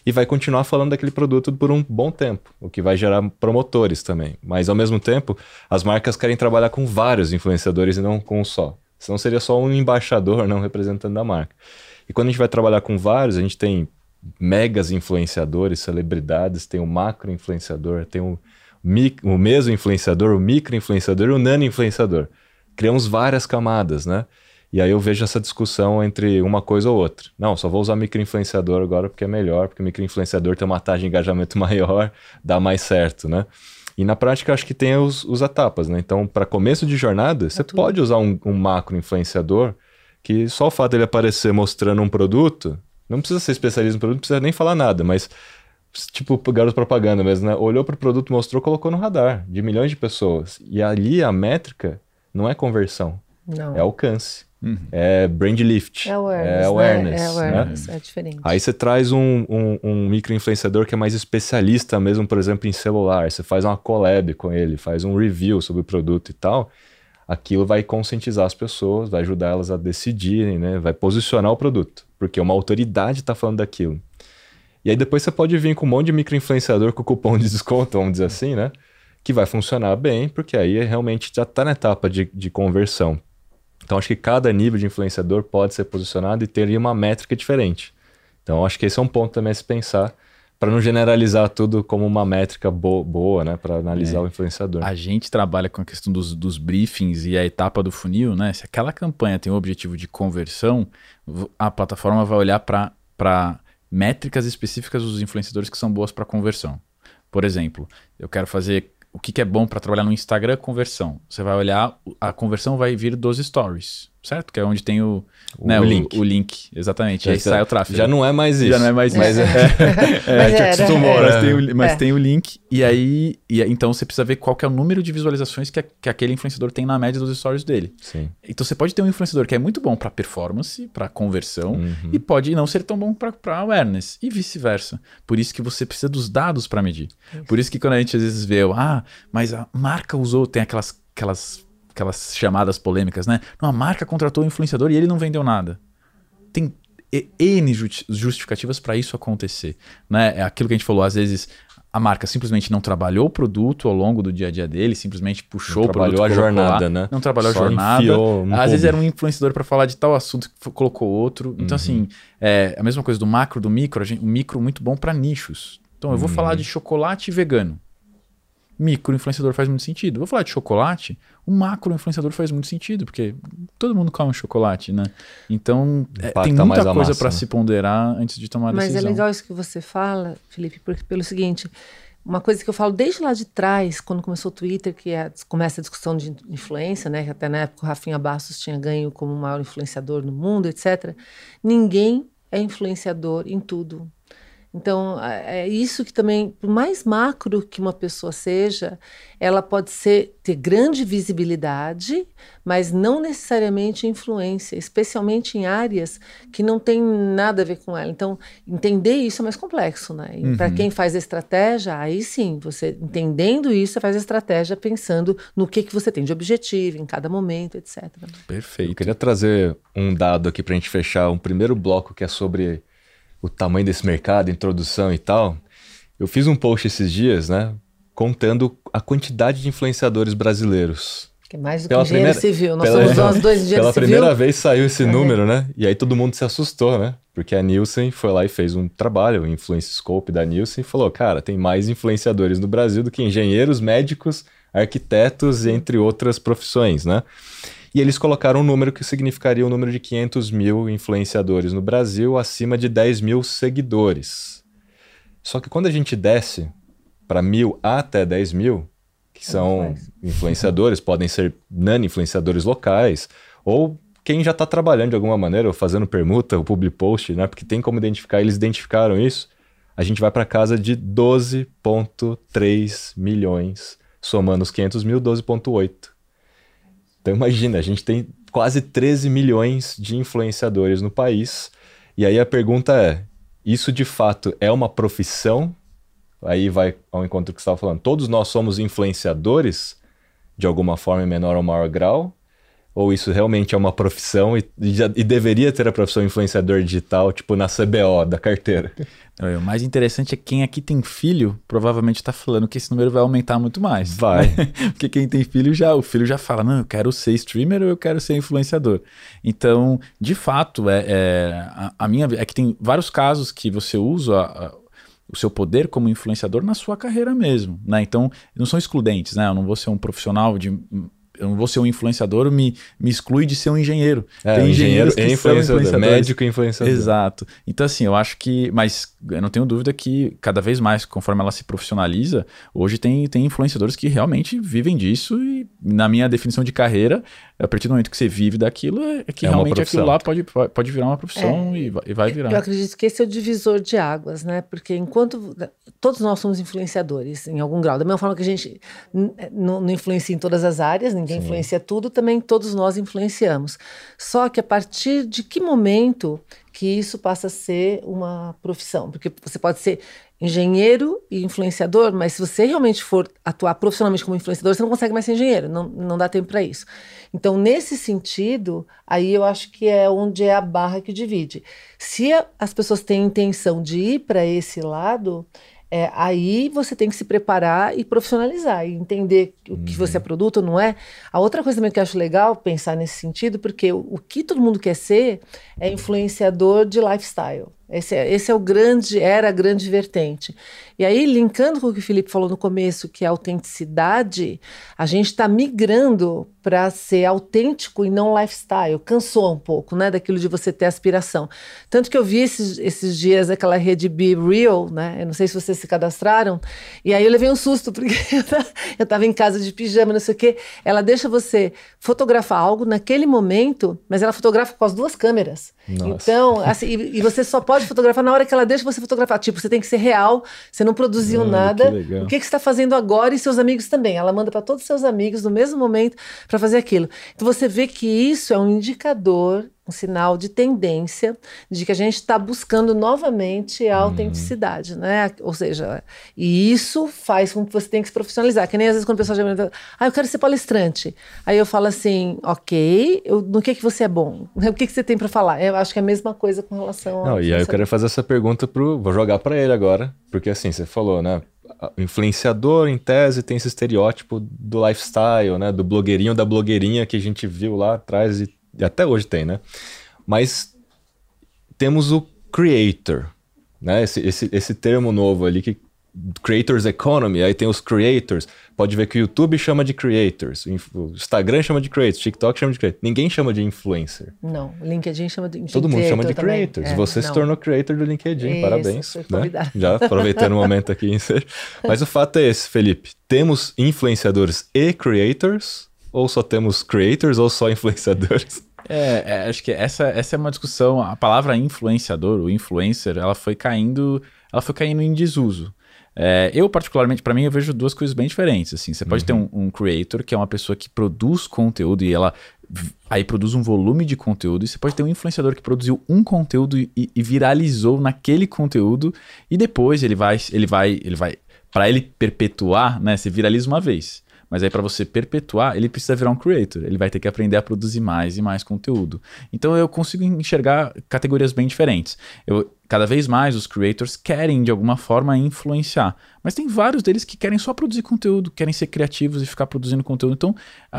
E vai continuar falando daquele produto por um bom tempo, o que vai gerar promotores também. Mas ao mesmo tempo, as marcas querem trabalhar com vários influenciadores e não com um só. Senão seria só um embaixador, não representante da marca. E quando a gente vai trabalhar com vários, a gente tem megas influenciadores, celebridades, tem o macro influenciador, tem o o mesmo influenciador, o micro-influenciador e o nano-influenciador. Criamos várias camadas, né? E aí eu vejo essa discussão entre uma coisa ou outra. Não, só vou usar micro-influenciador agora porque é melhor, porque micro-influenciador tem uma taxa de engajamento *laughs* maior, dá mais certo, né? E na prática, acho que tem os, os etapas, né? Então, para começo de jornada, é você tudo. pode usar um, um macro-influenciador que só o fato dele aparecer mostrando um produto, não precisa ser especialista no produto, não precisa nem falar nada, mas tipo garoto propaganda mesmo, né? Olhou para o produto, mostrou, colocou no radar de milhões de pessoas. E ali a métrica não é conversão, não. é alcance. Uhum. É brand lift. É awareness. É awareness, né? é, awareness
né? é diferente.
Aí você traz um, um, um micro-influenciador que é mais especialista mesmo, por exemplo, em celular. Você faz uma collab com ele, faz um review sobre o produto e tal. Aquilo vai conscientizar as pessoas, vai ajudar elas a decidirem, né? Vai posicionar o produto, porque uma autoridade está falando daquilo. E aí depois você pode vir com um monte de micro-influenciador com cupom de desconto, vamos dizer assim, né? Que vai funcionar bem, porque aí realmente já está na etapa de, de conversão. Então acho que cada nível de influenciador pode ser posicionado e ter uma métrica diferente. Então acho que esse é um ponto também a se pensar para não generalizar tudo como uma métrica bo boa, né, para analisar é. o influenciador.
A gente trabalha com a questão dos, dos, briefings e a etapa do funil, né? Se aquela campanha tem o objetivo de conversão, a plataforma vai olhar para métricas específicas dos influenciadores que são boas para conversão. Por exemplo, eu quero fazer o que, que é bom para trabalhar no Instagram? Conversão. Você vai olhar, a conversão vai vir dos stories certo? Que é onde tem o, o, né, o link. O, link, exatamente. Já aí sai o tráfego.
Já não é mais isso.
Já não é mais
mas
isso.
É, *laughs* é, é, acostumou,
Mas, tem o, mas é. tem o link, e aí, e, então você precisa ver qual é o número de visualizações que, a, que aquele influenciador tem na média dos stories dele.
Sim.
Então você pode ter um influenciador que é muito bom para performance, para conversão, uhum. e pode não ser tão bom para awareness, e vice-versa. Por isso que você precisa dos dados para medir. Isso. Por isso que quando a gente às vezes vê, ah, mas a marca usou, tem aquelas, aquelas aquelas chamadas polêmicas, né? Não, a marca contratou o influenciador e ele não vendeu nada. Tem N justificativas para isso acontecer. Né? É aquilo que a gente falou, às vezes a marca simplesmente não trabalhou o produto ao longo do dia a dia dele, simplesmente puxou não o produto.
Trabalhou a jornada,
lá,
né?
Não trabalhou Só a jornada. Um Às vezes era um influenciador para falar de tal assunto que colocou outro. Então, uhum. assim, é a mesma coisa do macro, do micro. Gente, o micro muito bom para nichos. Então, eu vou uhum. falar de chocolate vegano micro influenciador faz muito sentido. Vou falar de chocolate, o macro influenciador faz muito sentido, porque todo mundo come chocolate, né? Então, é, tem muita coisa para né? se ponderar antes de tomar a decisão.
Mas é legal isso que você fala, Felipe, porque pelo seguinte, uma coisa que eu falo desde lá de trás, quando começou o Twitter, que é, começa a discussão de influência, né? Que até na época o Rafinha Bastos tinha ganho como o maior influenciador no mundo, etc. Ninguém é influenciador em tudo. Então, é, é isso que também, por mais macro que uma pessoa seja, ela pode ser ter grande visibilidade, mas não necessariamente influência, especialmente em áreas que não tem nada a ver com ela. Então, entender isso é mais complexo, né? Uhum. Para quem faz a estratégia, aí sim, você entendendo isso, você faz a estratégia pensando no que, que você tem de objetivo em cada momento, etc.
Perfeito. Eu queria trazer um dado aqui para a gente fechar um primeiro bloco que é sobre o tamanho desse mercado, introdução e tal, eu fiz um post esses dias, né, contando a quantidade de influenciadores brasileiros.
Que é mais do pela que engenheiro primeira, civil. Nós pela, somos nós *laughs* dois engenheiros
Pela civil. primeira vez saiu esse número, né? E aí todo mundo se assustou, né? Porque a Nielsen foi lá e fez um trabalho, o Influence Scope da Nielsen, e falou: cara, tem mais influenciadores no Brasil do que engenheiros, médicos, arquitetos, entre outras profissões, né? E eles colocaram um número que significaria o um número de 500 mil influenciadores no Brasil, acima de 10 mil seguidores. Só que quando a gente desce para mil até 10 mil, que são influenciadores, *laughs* podem ser nano-influenciadores locais, ou quem já está trabalhando de alguma maneira, ou fazendo permuta, o public post, né? Porque tem como identificar, eles identificaram isso. A gente vai para casa de 12,3 milhões, somando os 500 mil, 12,8. Então imagina, a gente tem quase 13 milhões de influenciadores no país. E aí a pergunta é: isso de fato é uma profissão? Aí vai ao encontro que você estava falando. Todos nós somos influenciadores de alguma forma em menor ou maior grau? Ou isso realmente é uma profissão e, e, e deveria ter a profissão influenciador digital, tipo na CBO da carteira?
O mais interessante é que quem aqui tem filho provavelmente está falando que esse número vai aumentar muito mais.
Vai.
Né? *laughs* Porque quem tem filho já, o filho já fala, não, eu quero ser streamer ou eu quero ser influenciador. Então, de fato, é, é a, a, minha é que tem vários casos que você usa a, o seu poder como influenciador na sua carreira mesmo, né? Então, não são excludentes, né? Eu não vou ser um profissional de eu não vou ser um influenciador, me, me exclui de ser um engenheiro.
É, Tem engenheiro e influenciador, médico e influenciador.
Exato. Então, assim, eu acho que. Mas eu não tenho dúvida que cada vez mais, conforme ela se profissionaliza, hoje tem, tem influenciadores que realmente vivem disso e, na minha definição de carreira, a partir do momento que você vive daquilo, é, é que é realmente aquilo lá pode, pode virar uma profissão é, e, vai, e vai virar.
Eu acredito que esse é o divisor de águas, né? Porque enquanto todos nós somos influenciadores em algum grau, da mesma forma que a gente não, não influencia em todas as áreas, ninguém Sim. influencia tudo, também todos nós influenciamos. Só que a partir de que momento que isso passa a ser uma profissão? Porque você pode ser engenheiro e influenciador, mas se você realmente for atuar profissionalmente como influenciador, você não consegue mais ser engenheiro, não, não dá tempo para isso. Então, nesse sentido, aí eu acho que é onde é a barra que divide. Se a, as pessoas têm intenção de ir para esse lado, é, aí você tem que se preparar e profissionalizar e entender o que você é uhum. produto ou não é. A outra coisa também que eu acho legal pensar nesse sentido, porque o, o que todo mundo quer ser é influenciador de lifestyle. Esse é, esse é o grande, era a grande vertente. E aí, linkando com o que o Felipe falou no começo, que é autenticidade, a gente está migrando para ser autêntico e não lifestyle. Cansou um pouco, né, daquilo de você ter aspiração. Tanto que eu vi esses, esses dias aquela rede Be Real, né? Eu não sei se vocês se cadastraram. E aí eu levei um susto, *laughs* porque eu estava em casa de pijama, não sei o quê. Ela deixa você fotografar algo naquele momento, mas ela fotografa com as duas câmeras. Nossa. Então, assim, e, e, você só pode *laughs* fotografar na hora que ela deixa você fotografar. Tipo, você tem que ser real, você não produziu nada. Que o que, que você está fazendo agora e seus amigos também? Ela manda para todos os seus amigos no mesmo momento para fazer aquilo. Então você vê que isso é um indicador um sinal de tendência de que a gente está buscando novamente a uhum. autenticidade, né? Ou seja, e isso faz com que você tenha que se profissionalizar. Que nem às vezes quando o pessoal já me pergunta, ah, eu quero ser palestrante. Aí eu falo assim, ok, eu, no que que você é bom? *laughs* O que que você tem para falar? Eu acho que é a mesma coisa com relação
Não, e aí eu quero fazer essa pergunta pro, vou jogar para ele agora, porque assim, você falou, né? O influenciador, em tese, tem esse estereótipo do lifestyle, né? Do blogueirinho da blogueirinha que a gente viu lá atrás e até hoje tem, né? Mas temos o creator, né? Esse, esse, esse termo novo ali que creators economy, aí tem os creators. Pode ver que o YouTube chama de creators, o Instagram chama de creators, TikTok chama de creators. Ninguém chama de influencer.
Não, LinkedIn chama de,
Todo mundo chama de creators. É, Você não. se tornou creator do LinkedIn, Isso, parabéns. Né? Já aproveitando o momento aqui. *laughs* Mas o fato é esse, Felipe. Temos influenciadores e creators, ou só temos creators, ou só *laughs* influenciadores?
É, é, acho que essa, essa é uma discussão. A palavra influenciador, o influencer, ela foi caindo, ela foi caindo em desuso. É, eu, particularmente, para mim, eu vejo duas coisas bem diferentes. Assim, você pode uhum. ter um, um, creator, que é uma pessoa que produz conteúdo e ela aí produz um volume de conteúdo, e você pode ter um influenciador que produziu um conteúdo e, e viralizou naquele conteúdo, e depois ele vai, ele vai, ele vai, para ele perpetuar, né? Você viraliza uma vez. Mas aí para você perpetuar, ele precisa virar um creator. Ele vai ter que aprender a produzir mais e mais conteúdo. Então eu consigo enxergar categorias bem diferentes. Eu, cada vez mais os creators querem de alguma forma influenciar, mas tem vários deles que querem só produzir conteúdo, querem ser criativos e ficar produzindo conteúdo. Então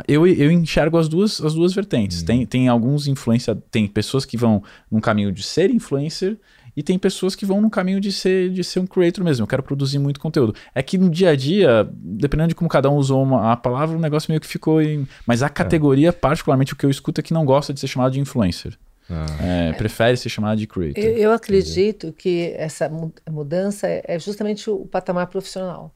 eu, eu enxergo as duas, as duas vertentes. Hum. Tem, tem alguns influencia, tem pessoas que vão num caminho de ser influencer e tem pessoas que vão no caminho de ser, de ser um creator mesmo. Eu quero produzir muito conteúdo. É que no dia a dia, dependendo de como cada um usou uma, a palavra, o negócio meio que ficou em. Mas a é. categoria, é. particularmente, o que eu escuto é que não gosta de ser chamado de influencer. Ah. É, prefere ser chamado de creator.
Eu, eu acredito Entendeu? que essa mudança é justamente o patamar profissional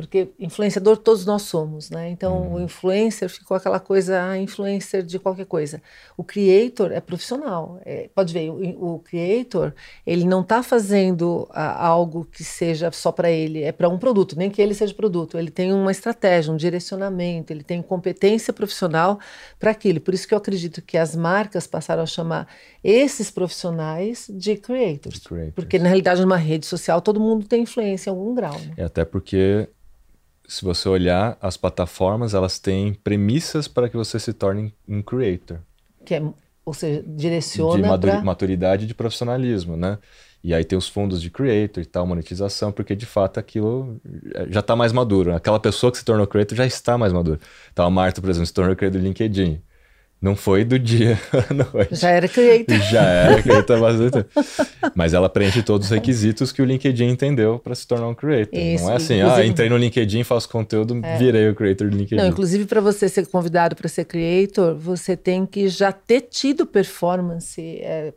porque influenciador todos nós somos, né? Então uhum. o influencer ficou aquela coisa, ah, influencer de qualquer coisa. O creator é profissional. É, pode ver, o, o, creator ele não está fazendo ah, algo que seja só para ele, é para um produto, nem que ele seja produto. Ele tem uma estratégia, um direcionamento, ele tem competência profissional para aquilo. Por isso que eu acredito que as marcas passaram a chamar esses profissionais de creators, creators. porque na realidade numa rede social todo mundo tem influência em algum grau. Né?
É até porque se você olhar as plataformas, elas têm premissas para que você se torne um creator.
Que é, ou seja, direciona
de pra... maturidade de profissionalismo, né? E aí tem os fundos de creator e tal, monetização, porque de fato aquilo já está mais maduro. Aquela pessoa que se tornou creator já está mais madura. Então a Marta, por exemplo, se tornou creator do LinkedIn. Não foi do dia *laughs* à
noite. Já era creator. *laughs*
Já era creator bastante. Mas ela preenche todos os requisitos que o LinkedIn entendeu para se tornar um creator. Isso, não é assim, ah, entrei no LinkedIn, faço conteúdo, é. virei o creator do LinkedIn.
Não, inclusive para você ser convidado para ser creator, você tem que já ter tido performance, é,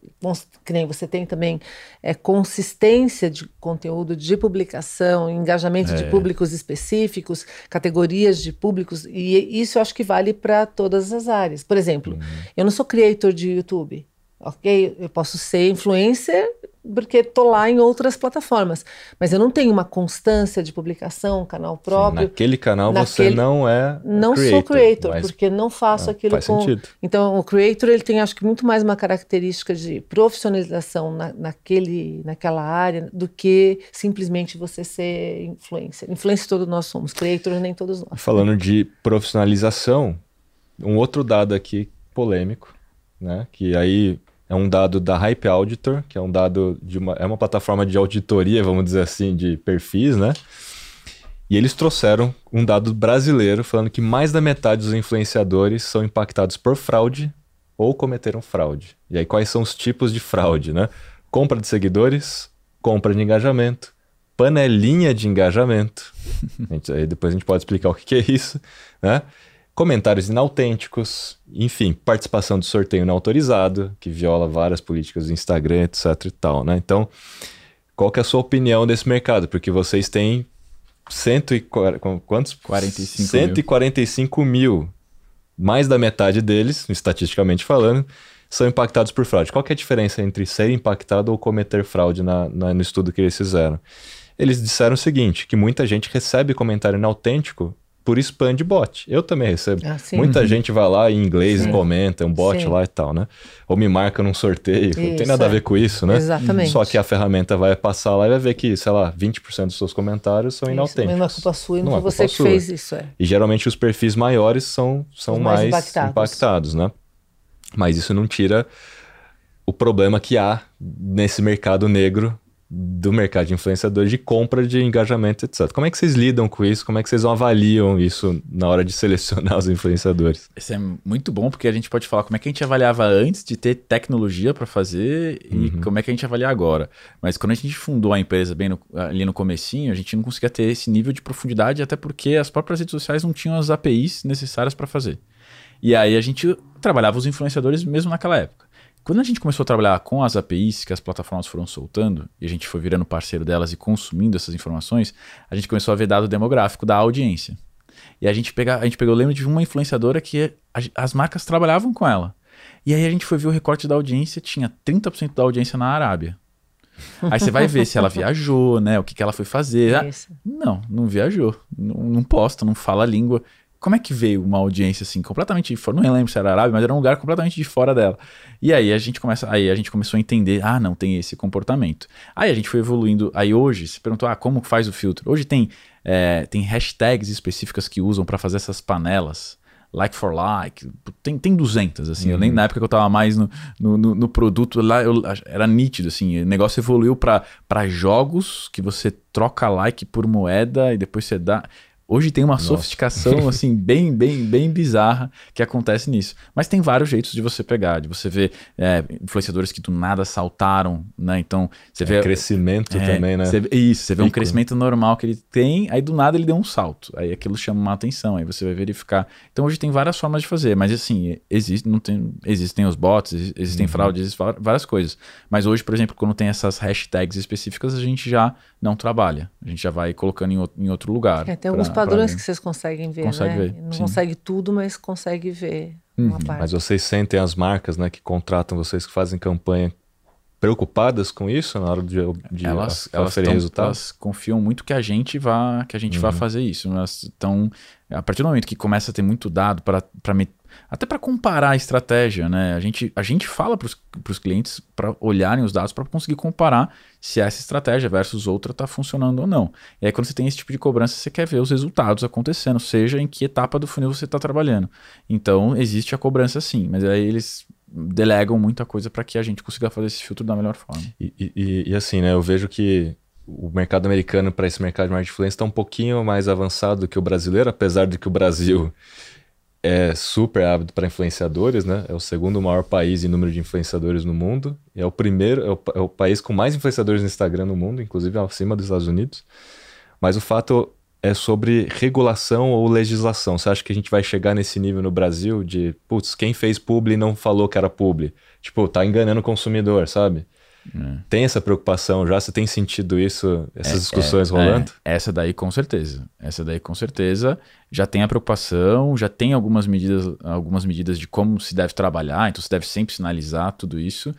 que nem você tem também é, consistência de conteúdo, de publicação, engajamento de é. públicos específicos, categorias de públicos, e isso eu acho que vale para todas as áreas. Por exemplo, exemplo, uhum. eu não sou creator de YouTube, ok? Eu posso ser influencer porque estou lá em outras plataformas, mas eu não tenho uma constância de publicação, canal próprio.
Sim, naquele canal naquele... você não é
não creator, sou creator porque não faço é, aquilo
faz
com.
Sentido.
Então o creator ele tem acho que muito mais uma característica de profissionalização na, naquele naquela área do que simplesmente você ser influencer. Influencer todos nós somos, creator nem todos nós.
Falando de profissionalização, um outro dado aqui polêmico, né? Que aí é um dado da Hype Auditor, que é um dado de uma, é uma plataforma de auditoria, vamos dizer assim, de perfis, né? E eles trouxeram um dado brasileiro falando que mais da metade dos influenciadores são impactados por fraude ou cometeram fraude. E aí quais são os tipos de fraude, né? Compra de seguidores, compra de engajamento, panelinha de engajamento. *laughs* aí depois a gente pode explicar o que, que é isso, né? Comentários inautênticos, enfim, participação de sorteio não autorizado, que viola várias políticas do Instagram, etc e tal, né? Então, qual que é a sua opinião desse mercado? Porque vocês têm cento e, quantos?
45
145 mil. mil. Mais da metade deles, estatisticamente falando, são impactados por fraude. Qual é a diferença entre ser impactado ou cometer fraude na, na, no estudo que eles fizeram? Eles disseram o seguinte, que muita gente recebe comentário inautêntico por spam de bot. Eu também recebo. Ah, Muita uhum. gente vai lá em inglês sim. e comenta, um bot sim. lá e tal, né? Ou me marca num sorteio. Isso, não tem nada é. a ver com isso, né?
Exatamente.
Só que a ferramenta vai passar lá e vai ver que, sei lá, 20% dos seus comentários são inautênticos.
Não é culpa sua e não, não foi é você que sua. fez isso. É.
E geralmente os perfis maiores são, são mais, mais impactados. impactados, né? Mas isso não tira o problema que há nesse mercado negro do mercado de influenciadores de compra de engajamento, etc. Como é que vocês lidam com isso? Como é que vocês avaliam isso na hora de selecionar *laughs* os influenciadores?
Isso é muito bom porque a gente pode falar como é que a gente avaliava antes de ter tecnologia para fazer e uhum. como é que a gente avalia agora. Mas quando a gente fundou a empresa bem no, ali no comecinho, a gente não conseguia ter esse nível de profundidade até porque as próprias redes sociais não tinham as APIs necessárias para fazer. E aí a gente trabalhava os influenciadores mesmo naquela época. Quando a gente começou a trabalhar com as APIs que as plataformas foram soltando, e a gente foi virando parceiro delas e consumindo essas informações, a gente começou a ver dado demográfico da audiência. E a gente, pega, a gente pegou, eu lembro de uma influenciadora que a, as marcas trabalhavam com ela. E aí a gente foi ver o recorte da audiência, tinha 30% da audiência na Arábia. Aí você vai ver se ela viajou, né? O que, que ela foi fazer. Ah, não, não viajou. Não, não posta, não fala a língua. Como é que veio uma audiência assim, completamente de fora? Não lembro se era Arábia, mas era um lugar completamente de fora dela. E aí a gente começa, aí a gente começou a entender, ah, não, tem esse comportamento. Aí a gente foi evoluindo. Aí hoje, se perguntou, ah, como faz o filtro? Hoje tem, é, tem hashtags específicas que usam para fazer essas panelas like for like, tem, tem 200, assim, uhum. eu lembro na época que eu tava mais no, no, no, no produto, lá eu, era nítido, assim, o negócio evoluiu para jogos que você troca like por moeda e depois você dá, Hoje tem uma Nossa. sofisticação *laughs* assim bem, bem, bem bizarra que acontece nisso. Mas tem vários jeitos de você pegar, de você ver é, influenciadores que do nada saltaram, né? Então você é, vê
crescimento é, também, né?
Você, isso, você vê um crescimento normal que ele tem, aí do nada ele deu um salto, aí aquilo chama uma atenção, aí você vai verificar. Então hoje tem várias formas de fazer, mas assim existe, não tem, existem os bots, existem uhum. fraudes, existem várias coisas. Mas hoje, por exemplo, quando tem essas hashtags específicas, a gente já não trabalha, a gente já vai colocando em, outro, em outro lugar.
É, tem alguns padrões que vocês conseguem ver, consegue né? Ver, Não sim. consegue tudo, mas consegue ver
uhum. Mas vocês sentem as marcas, né, que contratam vocês, que fazem campanha, preocupadas com isso na hora de, de
elas, elas resultados? Elas confiam muito que a gente vá, que a gente uhum. vá fazer isso. Elas estão, a partir do momento que começa a ter muito dado para até para comparar a estratégia, né? A gente, a gente fala para os clientes para olharem os dados para conseguir comparar se essa estratégia versus outra está funcionando ou não. E aí, quando você tem esse tipo de cobrança, você quer ver os resultados acontecendo, seja em que etapa do funil você está trabalhando. Então, existe a cobrança sim, mas aí eles delegam muita coisa para que a gente consiga fazer esse filtro da melhor forma.
E, e, e assim, né? Eu vejo que o mercado americano para esse mercado de marketing influência está um pouquinho mais avançado do que o brasileiro, apesar de que o Brasil é super ávido para influenciadores, né? É o segundo maior país em número de influenciadores no mundo. E é o primeiro, é o, é o país com mais influenciadores no Instagram no mundo, inclusive acima dos Estados Unidos. Mas o fato é sobre regulação ou legislação. Você acha que a gente vai chegar nesse nível no Brasil de, putz, quem fez publi não falou que era publi? Tipo, tá enganando o consumidor, sabe? É. Tem essa preocupação já? Você tem sentido isso, essas é, discussões é, rolando?
É, essa daí com certeza. Essa daí com certeza já tem a preocupação, já tem algumas medidas, algumas medidas de como se deve trabalhar, então se deve sempre sinalizar tudo isso.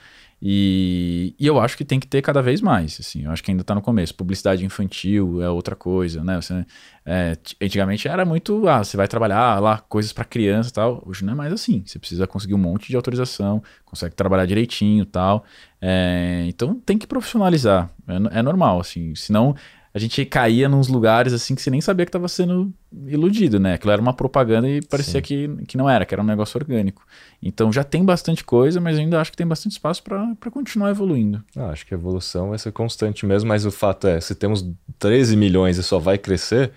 E, e, eu acho que tem que ter cada vez mais, assim, eu acho que ainda está no começo. Publicidade infantil é outra coisa, né? Você, é, antigamente era muito, ah, você vai trabalhar lá coisas para criança e tal. Hoje não é mais assim. Você precisa conseguir um monte de autorização, consegue trabalhar direitinho e tal. É, então tem que profissionalizar, é, é normal, assim. Senão a gente caía nos lugares assim que você nem sabia que estava sendo iludido, né? Aquilo era uma propaganda e parecia que, que não era, que era um negócio orgânico. Então já tem bastante coisa, mas ainda acho que tem bastante espaço para continuar evoluindo.
Ah, acho que a evolução vai ser constante mesmo, mas o fato é, se temos 13 milhões e só vai crescer,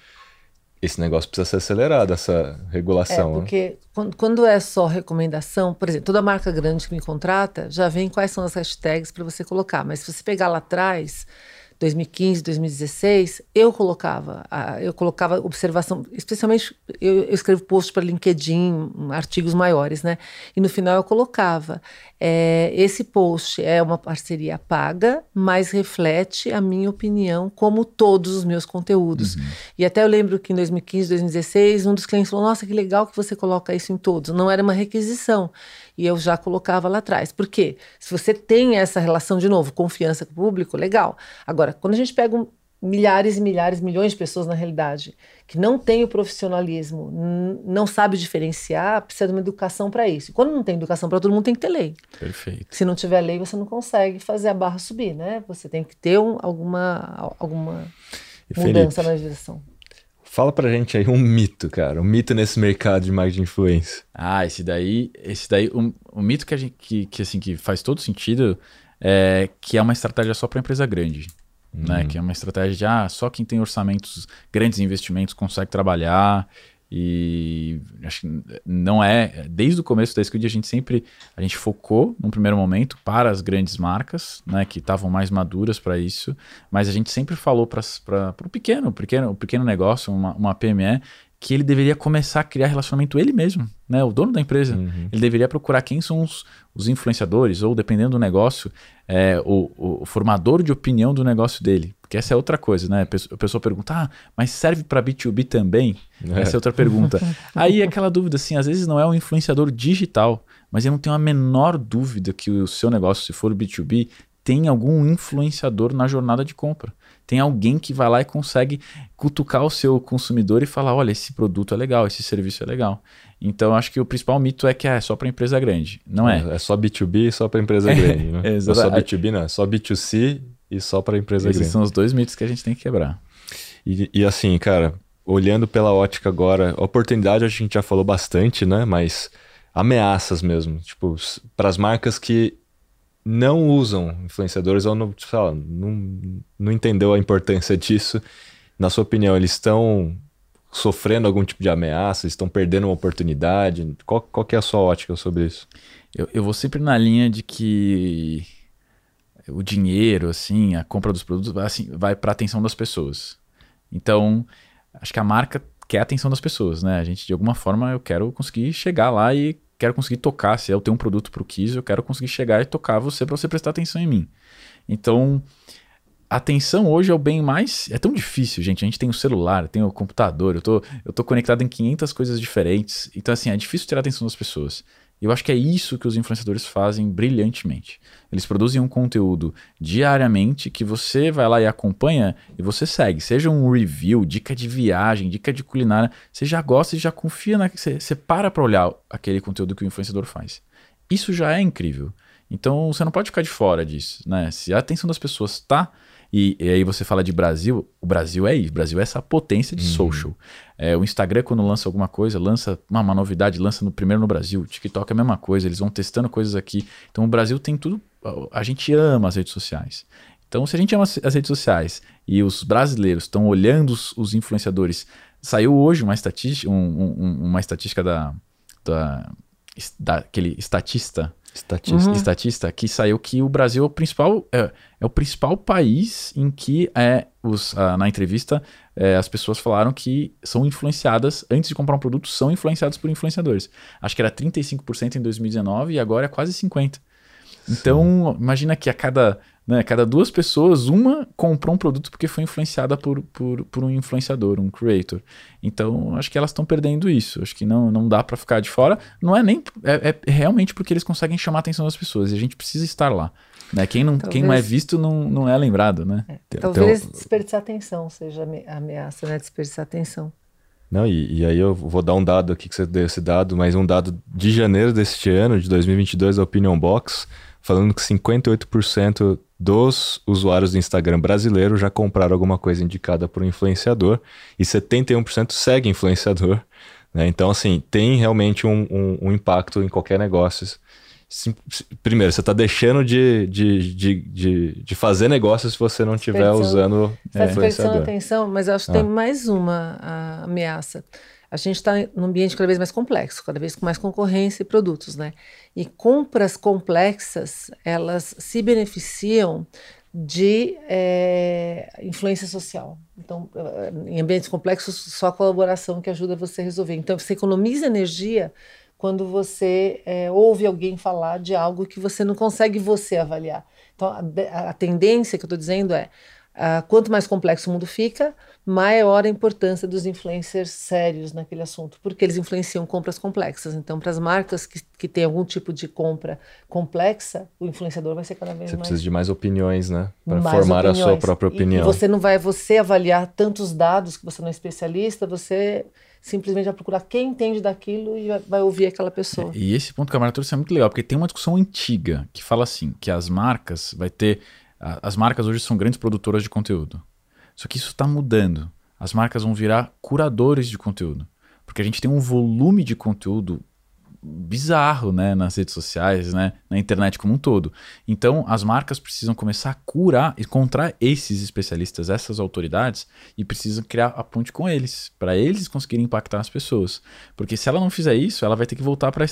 esse negócio precisa ser acelerado, essa regulação.
É, porque né? quando é só recomendação, por exemplo, toda marca grande que me contrata já vem quais são as hashtags para você colocar, mas se você pegar lá atrás 2015, 2016, eu colocava, eu colocava observação, especialmente eu, eu escrevo posts para LinkedIn, artigos maiores, né? E no final eu colocava, é, esse post é uma parceria paga, mas reflete a minha opinião, como todos os meus conteúdos. Uhum. E até eu lembro que em 2015, 2016, um dos clientes falou: Nossa, que legal que você coloca isso em todos. Não era uma requisição. E eu já colocava lá atrás. Por quê? Se você tem essa relação, de novo, confiança com o público, legal. Agora, quando a gente pega um, milhares e milhares, milhões de pessoas na realidade, que não tem o profissionalismo, não sabe diferenciar, precisa de uma educação para isso. E quando não tem educação para todo mundo, tem que ter lei.
Perfeito.
Se não tiver lei, você não consegue fazer a barra subir, né? Você tem que ter um, alguma, alguma mudança na legislação.
Fala pra gente aí um mito, cara. Um mito nesse mercado de marketing de influência.
Ah, esse daí, esse daí, um, um mito que a gente que, que assim que faz todo sentido é que é uma estratégia só para empresa grande. Né? Uhum. Que é uma estratégia de ah, só quem tem orçamentos, grandes investimentos consegue trabalhar e acho que não é. Desde o começo da Squid, a gente sempre a gente focou num primeiro momento para as grandes marcas, né, que estavam mais maduras para isso, mas a gente sempre falou para o pequeno, pequeno, pequeno negócio, uma, uma PME, que ele deveria começar a criar relacionamento ele mesmo, né? O dono da empresa. Uhum. Ele deveria procurar quem são os, os influenciadores, ou dependendo do negócio, é, o, o, formador de opinião do negócio dele. Porque essa é outra coisa, né? A pessoa pergunta, ah, mas serve para B2B também? É. Essa é outra pergunta. *laughs* Aí aquela dúvida, assim, às vezes não é um influenciador digital, mas eu não tenho a menor dúvida que o seu negócio, se for B2B, tem algum influenciador na jornada de compra. Tem alguém que vai lá e consegue cutucar o seu consumidor e falar: olha, esse produto é legal, esse serviço é legal. Então, acho que o principal mito é que ah, é só para empresa grande. Não é.
É, é só B2B e só para empresa *laughs* grande. Né? é, é só B2B, não. É só B2C e só para empresa
Esses
grande.
são os dois mitos que a gente tem que quebrar.
E, e assim, cara, olhando pela ótica agora, oportunidade a gente já falou bastante, né? Mas ameaças mesmo, tipo, para as marcas que não usam influenciadores ou não, lá, não, não entendeu a importância *laughs* disso. Na sua opinião, eles estão sofrendo algum tipo de ameaça? Estão perdendo uma oportunidade? Qual, qual que é a sua ótica sobre isso?
Eu, eu vou sempre na linha de que o dinheiro, assim, a compra dos produtos vai, assim, vai para a atenção das pessoas. Então, acho que a marca quer a atenção das pessoas, né? A gente, de alguma forma, eu quero conseguir chegar lá e quero conseguir tocar. Se eu tenho um produto para o Kiss, eu quero conseguir chegar e tocar você para você prestar atenção em mim. Então, atenção hoje é o bem mais. É tão difícil, gente. A gente tem o celular, tem o computador, eu tô, eu tô conectado em 500 coisas diferentes. Então, assim, é difícil ter a atenção das pessoas. Eu acho que é isso que os influenciadores fazem brilhantemente. Eles produzem um conteúdo diariamente que você vai lá e acompanha e você segue. Seja um review, dica de viagem, dica de culinária. Você já gosta e já confia na. Você, você para para olhar aquele conteúdo que o influenciador faz. Isso já é incrível. Então você não pode ficar de fora disso. Né? Se a atenção das pessoas está e, e, aí você fala de Brasil, o Brasil é isso, o Brasil é essa potência de uhum. social. É, o Instagram, quando lança alguma coisa, lança uma, uma, novidade, lança no primeiro no Brasil. O TikTok é a mesma coisa, eles vão testando coisas aqui. Então o Brasil tem tudo. A gente ama as redes sociais. Então, se a gente ama as redes sociais e os brasileiros estão olhando os, os, influenciadores, saiu hoje uma estatística, um, um, uma estatística da, da, daquele estatista Estatista. Uhum. Estatista, que saiu que o Brasil é o principal, é, é o principal país em que é, os, ah, na entrevista é, as pessoas falaram que são influenciadas, antes de comprar um produto, são influenciadas por influenciadores. Acho que era 35% em 2019 e agora é quase 50%. Então, Sim. imagina que a cada né? Cada duas pessoas, uma comprou um produto porque foi influenciada por, por, por um influenciador, um creator. Então, acho que elas estão perdendo isso. Acho que não, não dá para ficar de fora. Não é nem. É, é, realmente porque eles conseguem chamar a atenção das pessoas. E a gente precisa estar lá. Né? Quem, não, talvez, quem não é visto não, não é lembrado, né? É,
talvez então, desperdiçar atenção seja a ameaça, né? Desperdiçar atenção.
Não, e, e, aí eu vou dar um dado aqui que você deu esse dado, mas um dado de janeiro deste ano, de 2022, da Opinion Box, falando que 58% dos usuários do Instagram brasileiro já compraram alguma coisa indicada por um influenciador e 71% segue influenciador. Né? Então, assim, tem realmente um, um, um impacto em qualquer negócio. Sim, primeiro, você está deixando de, de, de, de, de fazer negócio se você não estiver usando
tá é, influenciador. atenção, mas eu acho que ah. tem mais uma ameaça a gente está num ambiente cada vez mais complexo, cada vez com mais concorrência e produtos, né? E compras complexas, elas se beneficiam de é, influência social. Então, eh, em ambientes complexos, só a colaboração que ajuda você a resolver. Então, você economiza energia quando você é, ouve alguém falar de algo que você não consegue você avaliar. Então, a, a tendência que eu estou dizendo é, uh, quanto mais complexo o mundo fica, maior a importância dos influencers sérios naquele assunto, porque eles influenciam compras complexas. Então, para as marcas que, que têm algum tipo de compra complexa, o influenciador vai ser cada vez
você
mais.
Você precisa de mais opiniões, né? Para formar opiniões. a sua própria opinião.
E, e você não vai você avaliar tantos dados que você não é especialista, você simplesmente vai procurar quem entende daquilo e vai ouvir aquela pessoa.
E esse ponto que a Maria trouxe é muito legal, porque tem uma discussão antiga que fala assim, que as marcas vai ter as marcas hoje são grandes produtoras de conteúdo. Só que isso está mudando. As marcas vão virar curadores de conteúdo. Porque a gente tem um volume de conteúdo bizarro, né, nas redes sociais, né, na internet como um todo. Então, as marcas precisam começar a curar, encontrar esses especialistas, essas autoridades e precisam criar a ponte com eles, para eles conseguirem impactar as pessoas. Porque se ela não fizer isso, ela vai ter que voltar para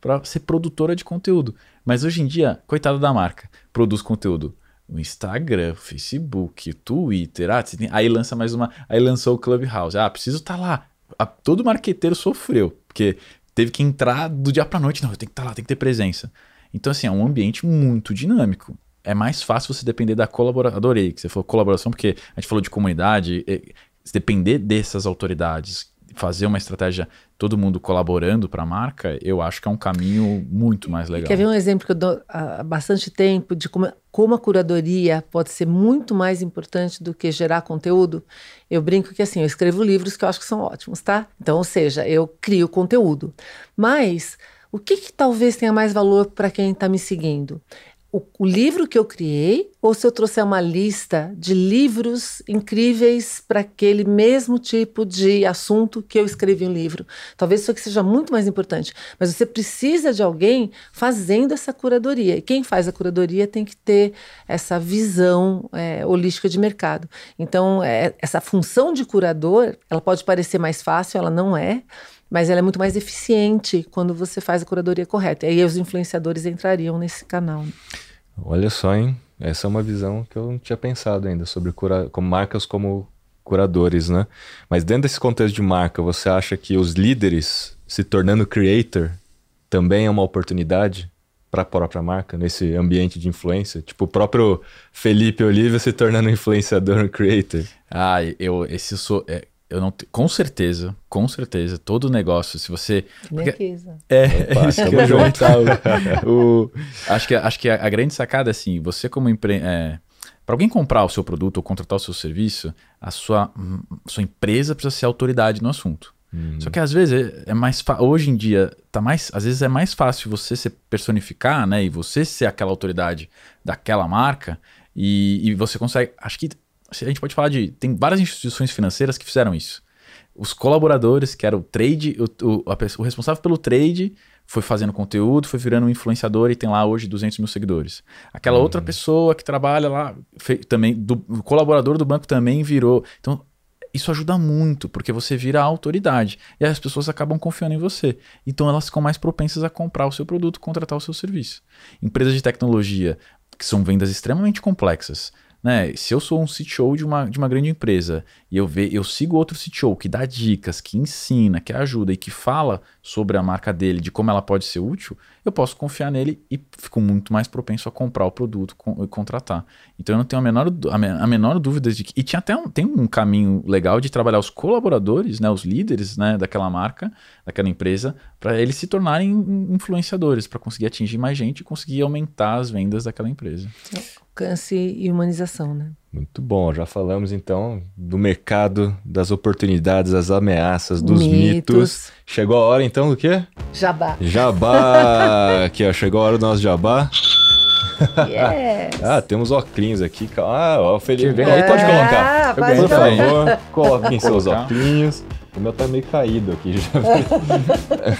para ser produtora de conteúdo. Mas hoje em dia, coitada da marca, produz conteúdo no Instagram, Facebook, Twitter, ah, tem, aí lança mais uma, aí lançou o Clubhouse. Ah, preciso estar tá lá. A, todo marqueteiro sofreu, porque teve que entrar do dia para noite, não, eu tenho que estar tá lá, tem que ter presença. Então assim, é um ambiente muito dinâmico. É mais fácil você depender da colaboração. Adorei que você falou colaboração, porque a gente falou de comunidade, se depender dessas autoridades fazer uma estratégia todo mundo colaborando para a marca, eu acho que é um caminho muito mais legal.
Quer ver um exemplo que eu dou há bastante tempo de como, como a curadoria pode ser muito mais importante do que gerar conteúdo? Eu brinco que assim, eu escrevo livros que eu acho que são ótimos, tá? Então, ou seja, eu crio conteúdo. Mas o que, que talvez tenha mais valor para quem está me seguindo? O, o, livro que eu criei ou se eu trouxer uma lista de livros incríveis para aquele mesmo tipo de assunto que eu escrevi um livro. Talvez isso aqui seja muito mais importante, mas você precisa de alguém fazendo essa curadoria. E quem faz a curadoria tem que ter essa visão é, holística de mercado. Então, é, essa função de curador, ela pode parecer mais fácil, ela não é mas ela é muito mais eficiente quando você faz a curadoria correta. E aí os influenciadores entrariam nesse canal.
Olha só, hein? Essa é uma visão que eu não tinha pensado ainda sobre cura... como marcas como curadores, né? Mas dentro desse contexto de marca, você acha que os líderes se tornando creator também é uma oportunidade para a própria marca nesse ambiente de influência? Tipo o próprio Felipe Oliva se tornando *laughs* influenciador, creator.
Ah, eu esse sou é, eu não com certeza, com certeza, todo negócio, se você
porque,
é, Opa, é *laughs* isso que eu tá, o, acho que acho que a, a, grande sacada é assim, você como empre, é, para alguém comprar o seu produto ou contratar o seu serviço, a sua sua empresa precisa ser autoridade no assunto. Hum. Só que às vezes é, é mais hoje em dia tá mais, às vezes é mais fácil você se personificar, né, e você ser aquela autoridade daquela marca e, e você consegue, acho que a gente pode falar de. Tem várias instituições financeiras que fizeram isso. Os colaboradores, que era o trade, o, o, a, o responsável pelo trade foi fazendo conteúdo, foi virando um influenciador e tem lá hoje 200 mil seguidores. Aquela outra uhum. pessoa que trabalha lá, também, do, o colaborador do banco também virou. Então, isso ajuda muito, porque você vira a autoridade. E as pessoas acabam confiando em você. Então elas ficam mais propensas a comprar o seu produto, contratar o seu serviço. Empresas de tecnologia, que são vendas extremamente complexas, né? Se eu sou um CTO de uma, de uma grande empresa e eu, ve, eu sigo outro CTO que dá dicas, que ensina, que ajuda e que fala sobre a marca dele, de como ela pode ser útil, eu posso confiar nele e fico muito mais propenso a comprar o produto e contratar. Então eu não tenho a menor, a, menor dúvida de que. E tinha até um, tem um caminho legal de trabalhar os colaboradores, né, os líderes né, daquela marca, daquela empresa, para eles se tornarem influenciadores, para conseguir atingir mais gente e conseguir aumentar as vendas daquela empresa.
Alcance e humanização, né?
Muito bom, já falamos então do mercado, das oportunidades, das ameaças, dos mitos. mitos. Chegou a hora então do quê?
Jabá.
Jabá! *laughs* aqui, ó, chegou a hora do nosso jabá.
Yes.
ah, temos óculos aqui. Ah, ó, o Felipe, vem aí, pode colocar. Ah, pode Por favor, coloquem seus óculos. O meu tá meio caído aqui. Já *laughs*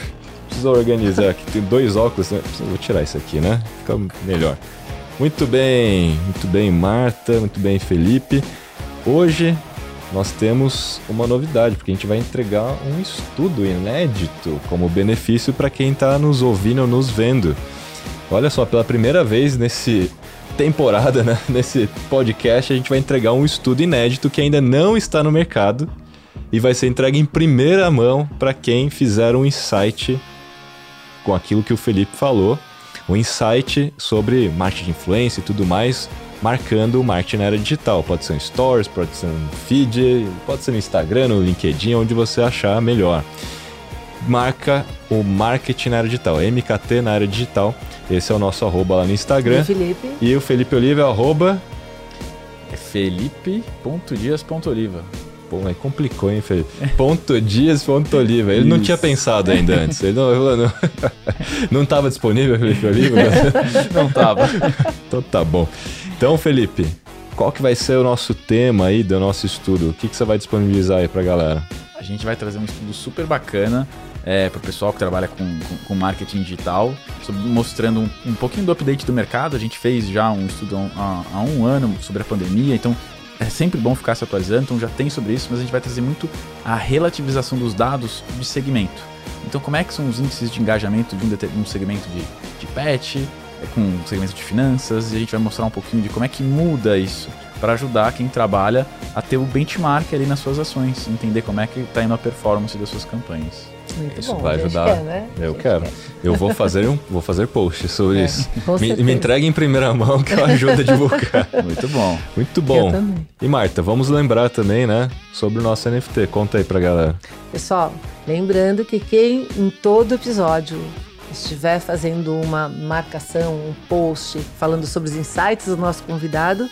Preciso organizar aqui. Tem dois óculos. Né? Vou tirar isso aqui, né? Fica melhor. Muito bem, muito bem, Marta, muito bem, Felipe. Hoje nós temos uma novidade, porque a gente vai entregar um estudo inédito como benefício para quem está nos ouvindo ou nos vendo. Olha só, pela primeira vez nesse temporada, né, *laughs* nesse podcast, a gente vai entregar um estudo inédito que ainda não está no mercado e vai ser entregue em primeira mão para quem fizer um insight com aquilo que o Felipe falou um insight sobre marketing de influência e tudo mais, marcando o marketing na era digital. Pode ser um Stories, pode ser um feed, pode ser no Instagram, no LinkedIn, onde você achar melhor. Marca o marketing na era digital, MKT na era digital. Esse é o nosso arroba lá no Instagram. E o
Felipe?
E o Felipe Oliva é arroba...
É felipe.dias.oliva.
Pô, aí complicou, hein, Felipe? Ponto Dias, ponto Oliva. Ele Isso. não tinha pensado ainda antes. Ele não, não, *laughs* não tava disponível, Felipe Oliva? *laughs*
não tava.
Então tá bom. Então, Felipe, qual que vai ser o nosso tema aí do nosso estudo? O que, que você vai disponibilizar aí pra galera?
A gente vai trazer um estudo super bacana é, para o pessoal que trabalha com, com, com marketing digital, sobre, mostrando um, um, pouquinho do update do mercado. A gente fez já um estudo há, há um ano sobre a pandemia, então é sempre bom ficar se atualizando, então já tem sobre isso, mas a gente vai trazer muito a relativização dos dados de segmento. Então, como é que são os índices de engajamento de um, um segmento de, de pet, é, com um segmento de finanças, e a gente vai mostrar um pouquinho de como é que muda isso para ajudar quem trabalha a ter o benchmark ali nas suas ações, entender como é que está indo a performance das suas campanhas.
Muito
isso
bom,
vai ajudar. Quer, né? Eu quero. Quer. Eu vou fazer um, vou fazer post sobre é, isso. Me, me, entregue em primeira mão que eu ajudo a *laughs* divulgar.
Muito bom.
Muito bom. Eu também. E Marta, vamos lembrar também, né, sobre o nosso NFT. Conta aí pra galera.
Pessoal, lembrando que quem em todo episódio estiver fazendo uma marcação, um post falando sobre os insights do nosso convidado,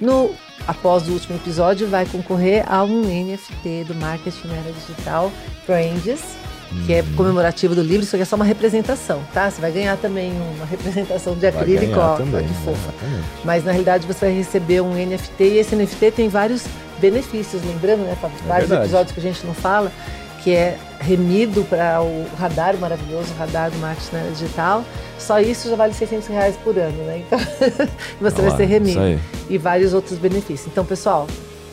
no após o último episódio vai concorrer a um NFT do Marketing Era Digital Friends que é comemorativo do livro, isso aqui é só uma representação, tá? Você vai ganhar também uma representação de acrílico, ó, também, que fofa. Exatamente. Mas na realidade você vai receber um NFT e esse NFT tem vários benefícios, lembrando, né, Fábio? É vários verdade. episódios que a gente não fala, que é remido para o radar maravilhoso, o radar do marketing né, digital. Só isso já vale 600 reais por ano, né? Então *laughs* você vai ser remido. E vários outros benefícios. Então, pessoal,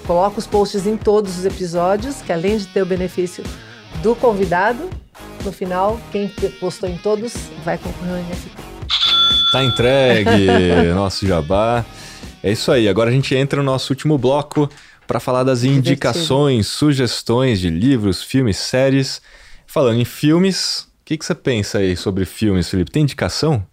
coloca os posts em todos os episódios, que além de ter o benefício do convidado. No final, quem postou em todos vai concorrer ao NFT.
Tá entregue, *laughs* nosso jabá. É isso aí. Agora a gente entra no nosso último bloco para falar das indicações, sugestões de livros, filmes, séries. Falando em filmes, o que, que você pensa aí sobre filmes, Felipe? Tem indicação?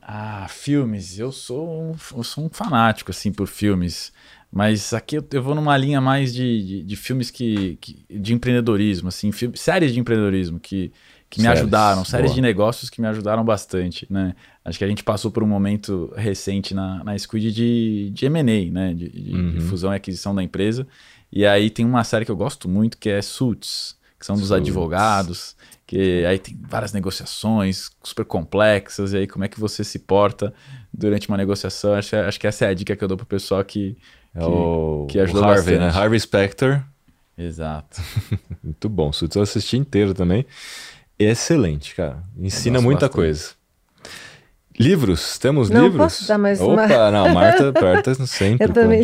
Ah, filmes. Eu sou um, eu sou um fanático assim por filmes. Mas aqui eu, eu vou numa linha mais de, de, de filmes que, que, de empreendedorismo, assim, séries de empreendedorismo que, que me ajudaram, séries Boa. de negócios que me ajudaram bastante, né? Acho que a gente passou por um momento recente na, na Squid de, de M&A, né? De, de, uhum. de, fusão e aquisição da empresa. E aí tem uma série que eu gosto muito que é Suits, que são dos Suits. advogados, que aí tem várias negociações super complexas, e aí como é que você se porta durante uma negociação. Acho, acho que essa é a dica que eu dou pro pessoal que
é que, o, que ajudou o Harvey, bastante. né? Harvey Specter.
Exato. *laughs*
Muito bom. Suits eu assisti inteiro também. Excelente, cara. Ensina muita bastante. coisa. Livros? Temos
não,
livros?
Posso dar mais
Opa,
uma...
não, Marta, *laughs* Marta sempre.
Eu também,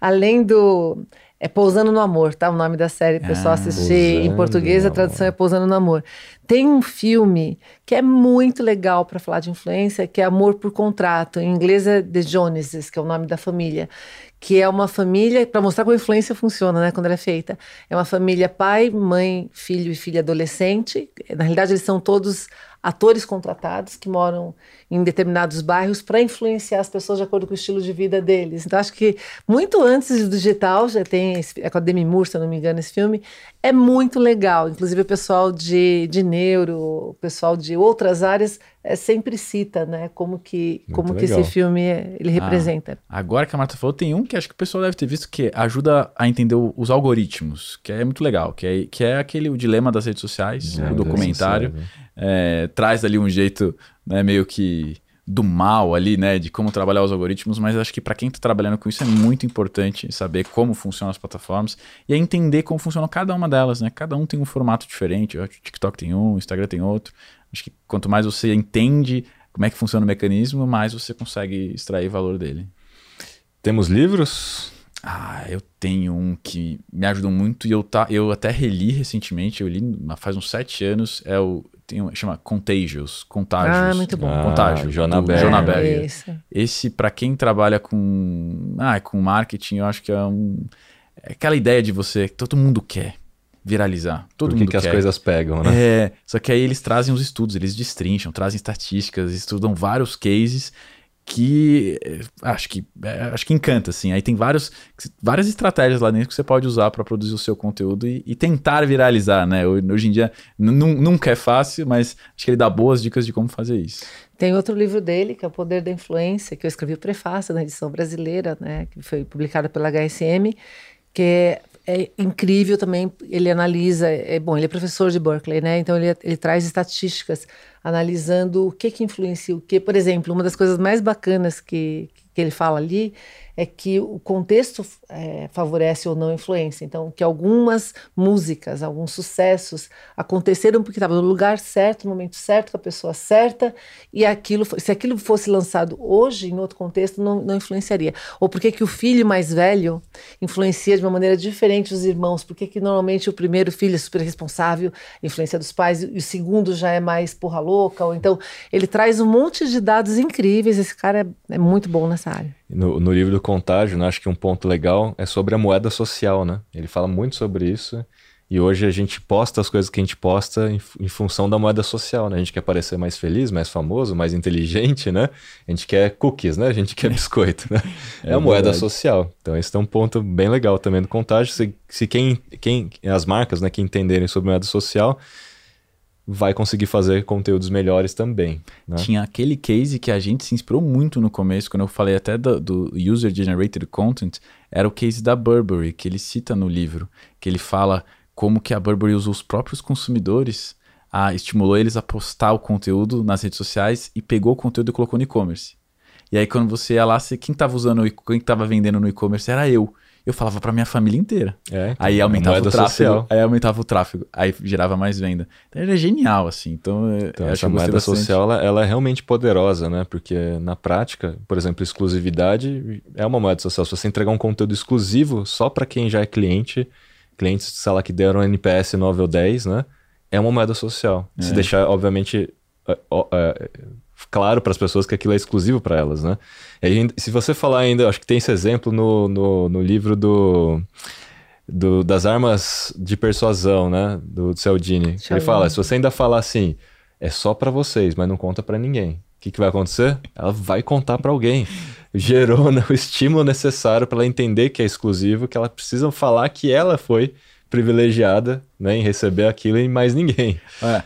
além do É Pousando no Amor, tá? O nome da série, o pessoal ah, assistir em português, a tradução é Pousando no Amor. Tem um filme que é muito legal para falar de influência, que é Amor por Contrato. Em inglês é The Joneses, que é o nome da família. Que é uma família, para mostrar como a influência funciona, né, quando ela é feita. É uma família pai, mãe, filho e filha adolescente. Na realidade, eles são todos atores contratados que moram em determinados bairros para influenciar as pessoas de acordo com o estilo de vida deles. Então, acho que muito antes do digital, já tem, é com a Demi Moore, se eu não me engano, esse filme, é muito legal. Inclusive, o pessoal de, de neuro, o pessoal de outras áreas é, sempre cita, né, como que, como que esse filme ele ah, representa.
Agora que a Marta falou, tem um que acho que o pessoal deve ter visto que ajuda a entender o, os algoritmos, que é muito legal, que é, que é aquele o dilema das redes sociais, é, o documentário. É, traz ali um jeito né, meio que do mal ali, né, de como trabalhar os algoritmos, mas acho que para quem está trabalhando com isso é muito importante saber como funcionam as plataformas e entender como funciona cada uma delas, né? Cada um tem um formato diferente, o TikTok tem um, o Instagram tem outro. Acho que quanto mais você entende como é que funciona o mecanismo, mais você consegue extrair valor dele.
Temos livros?
Ah, eu tenho um que me ajudou muito e eu, tá, eu até reli recentemente, eu li faz uns sete anos, é o tem um, chama Contagious, Contágios.
Ah, muito bom.
Ah, Contágio, Jonaberg. Esse, para quem trabalha com, ah, com marketing, eu acho que é, um, é aquela ideia de você, todo mundo quer viralizar. Todo
Por
mundo
que
quer.
as coisas pegam, né?
É, só que aí eles trazem os estudos, eles destrincham, trazem estatísticas, estudam vários cases que eh, acho que eh, acho que encanta assim. Aí tem vários, várias estratégias lá dentro que você pode usar para produzir o seu conteúdo e, e, tentar viralizar, né? Hoje em dia nunca é fácil, mas acho que ele dá boas dicas de como fazer isso.
Tem outro livro dele, que é O Poder da Influência, que eu escrevi o prefácio na edição brasileira, né, que foi publicada pela HSM, que é é incrível também. Ele analisa, é bom, ele é professor de Berkeley, né? Então ele, ele traz estatísticas analisando o que que influencia o que. Por exemplo, uma das coisas mais bacanas que, que ele fala ali é que o contexto é, favorece ou não a influência. Então, que algumas músicas, alguns sucessos aconteceram porque estava no lugar certo, no momento certo, com a pessoa certa, e aquilo, se aquilo fosse lançado hoje, em outro contexto, não, não influenciaria. Ou porque que o filho mais velho influencia de uma maneira diferente os irmãos? Porque que normalmente o primeiro filho é super responsável, influência dos pais, e o segundo já é mais porra louca? Ou então, ele traz um monte de dados incríveis. Esse cara é, é muito bom nessa área.
No, no livro do Contágio, né, acho que um ponto legal é sobre a moeda social, né? Ele fala muito sobre isso. E hoje a gente posta as coisas que a gente posta em, em, função da moeda social, né? A gente quer parecer mais feliz, mais famoso, mais inteligente, né? A gente quer cookies, né? A gente quer *laughs* biscoito, né? É, é a moeda social. Então esse é um ponto bem legal também do contágio. Se, se quem, quem, as marcas, né, que entenderem sobre moeda social, vai conseguir fazer conteúdos melhores também. Né?
Tinha aquele case que a gente se inspirou muito no começo, quando eu falei até do, do User Generated Content, era o case da Burberry, que ele cita no livro, que ele fala como que a Burberry usou os próprios consumidores, a, estimulou eles a postar o conteúdo nas redes sociais e pegou o conteúdo e colocou no e-commerce. E aí quando você ia lá, você, quem estava usando, quem estava vendendo no e-commerce era eu eu falava para minha família inteira. É, então, aí aumentava o tráfego, social. aí aumentava o tráfego, aí gerava mais venda. Então era genial assim. Então,
então essa moeda bastante. social ela, ela, é realmente poderosa, né? Porque na prática, por exemplo, exclusividade é uma moeda social. Se você entregar um conteúdo exclusivo só para quem já é cliente, clientes, sei lá, que deram NPS 9 ou 10, né? É uma moeda social. É. Se deixar, obviamente, é, é, claro para as pessoas que aquilo é exclusivo para elas, né? E se você falar ainda, acho que tem esse exemplo no, no, no livro do, do, das armas de persuasão, né? Do Cialdini. Ele fala, se você ainda falar assim, é só para vocês, mas não conta para ninguém. O que, que vai acontecer? Ela vai contar para alguém. Gerou né, o estímulo necessário para ela entender que é exclusivo, que ela precisa falar que ela foi privilegiada né, em receber aquilo e mais ninguém.
É,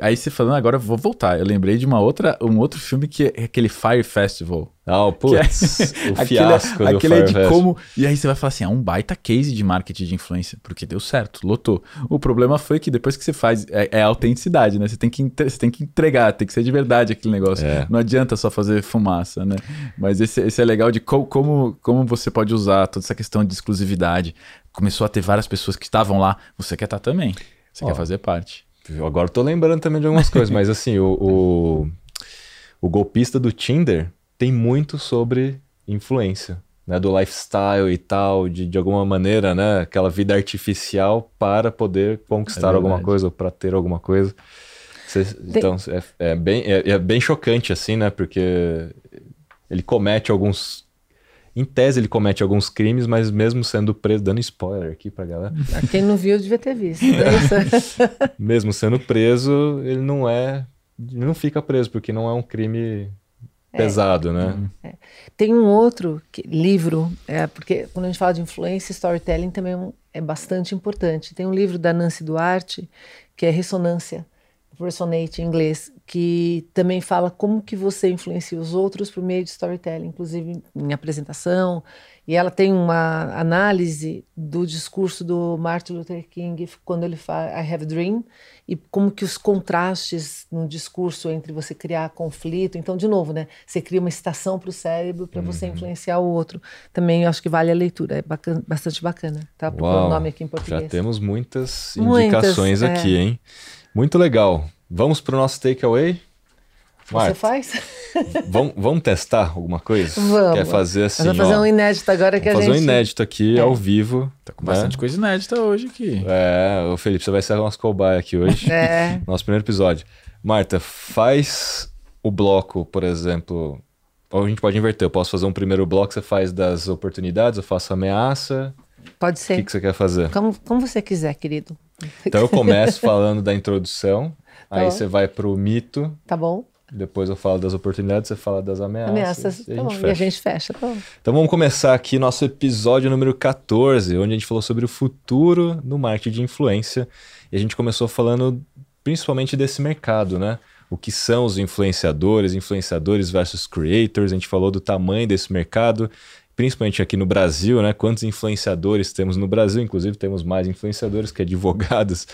aí você falando agora, eu vou voltar. Eu lembrei de uma outra, um outro filme que é aquele Fire Festival.
Ah, oh, putz, é, *laughs* o fiasco
aquele, aquele é de como... E aí você vai falar assim, é um baita case de marketing de influência, porque deu certo, lotou. O problema foi que depois que você faz, é, é a autenticidade, né? Você tem, que, você tem que entregar, tem que ser de verdade aquele negócio. É. Não adianta só fazer fumaça, né? Mas esse, esse é legal de co, como, como você pode usar toda essa questão de exclusividade. Começou a ter várias pessoas que estavam lá, você quer estar também, você quer fazer parte.
Agora eu tô lembrando também de algumas *laughs* coisas, mas assim, o, o, o golpista do Tinder tem muito sobre influência. né, do lifestyle e tal, de, de alguma maneira, né, aquela vida artificial para poder conquistar é alguma coisa ou para ter alguma coisa. Cê, então, é, é bem, é, é, bem chocante, assim, né, porque ele comete alguns... Em tese, ele comete alguns crimes, mas mesmo sendo preso, dando spoiler aqui pra galera.
Quem não viu devia ter visto. Né? *laughs* *laughs*
mesmo sendo preso, ele não é. Ele não fica preso, porque não é um crime é. pesado, né?
Uhum. É. Tem um outro que, livro, é, porque quando a gente fala de influência, storytelling também é bastante importante. Tem um livro da Nancy Duarte, que é Ressonância, Resonate em inglês, que também fala como que você influencia os outros por meio de storytelling, inclusive em apresentação, e ela tem uma análise do discurso do Martin Luther King quando ele fala I Have a Dream e como que os contrastes no discurso entre você criar conflito. Então, de novo, né? Você cria uma estação para o cérebro para uhum. você influenciar o outro. Também acho que vale a leitura, é bacana, bastante bacana. Tá procurando o nome aqui em português.
Já temos muitas indicações muitas, aqui, é. hein? Muito legal. Vamos para o nosso takeaway?
Marta, Você faz? *laughs*
vamos, vamos testar alguma coisa?
Vamos.
Quer fazer assim?
Vamos fazer ó, um inédito agora que a
gente.
fazer
um inédito aqui é. ao vivo.
Tá com bastante né? coisa inédita hoje aqui.
É, o Felipe, você vai ser o nosso cobaia aqui hoje.
É. *laughs*
Nosso primeiro episódio. Marta, faz o bloco, por exemplo. Ou a gente pode inverter. Eu posso fazer um primeiro bloco, você faz das oportunidades, eu faço ameaça.
Pode ser.
O que, que você quer fazer?
Como, como você quiser, querido.
Então eu *laughs* começo falando da introdução. Tá aí você vai pro mito.
Tá bom.
Depois eu falo das oportunidades, você fala das ameaças.
Ameaças, e, a, tá bom, e a gente fecha. Tá
então vamos começar aqui nosso episódio número 14, onde a gente falou sobre o futuro no marketing de influência. E a gente começou falando principalmente desse mercado, né? O que são os influenciadores, influenciadores versus creators. A gente falou do tamanho desse mercado, principalmente aqui no Brasil, né? Quantos influenciadores temos no Brasil? Inclusive, temos mais influenciadores que advogados,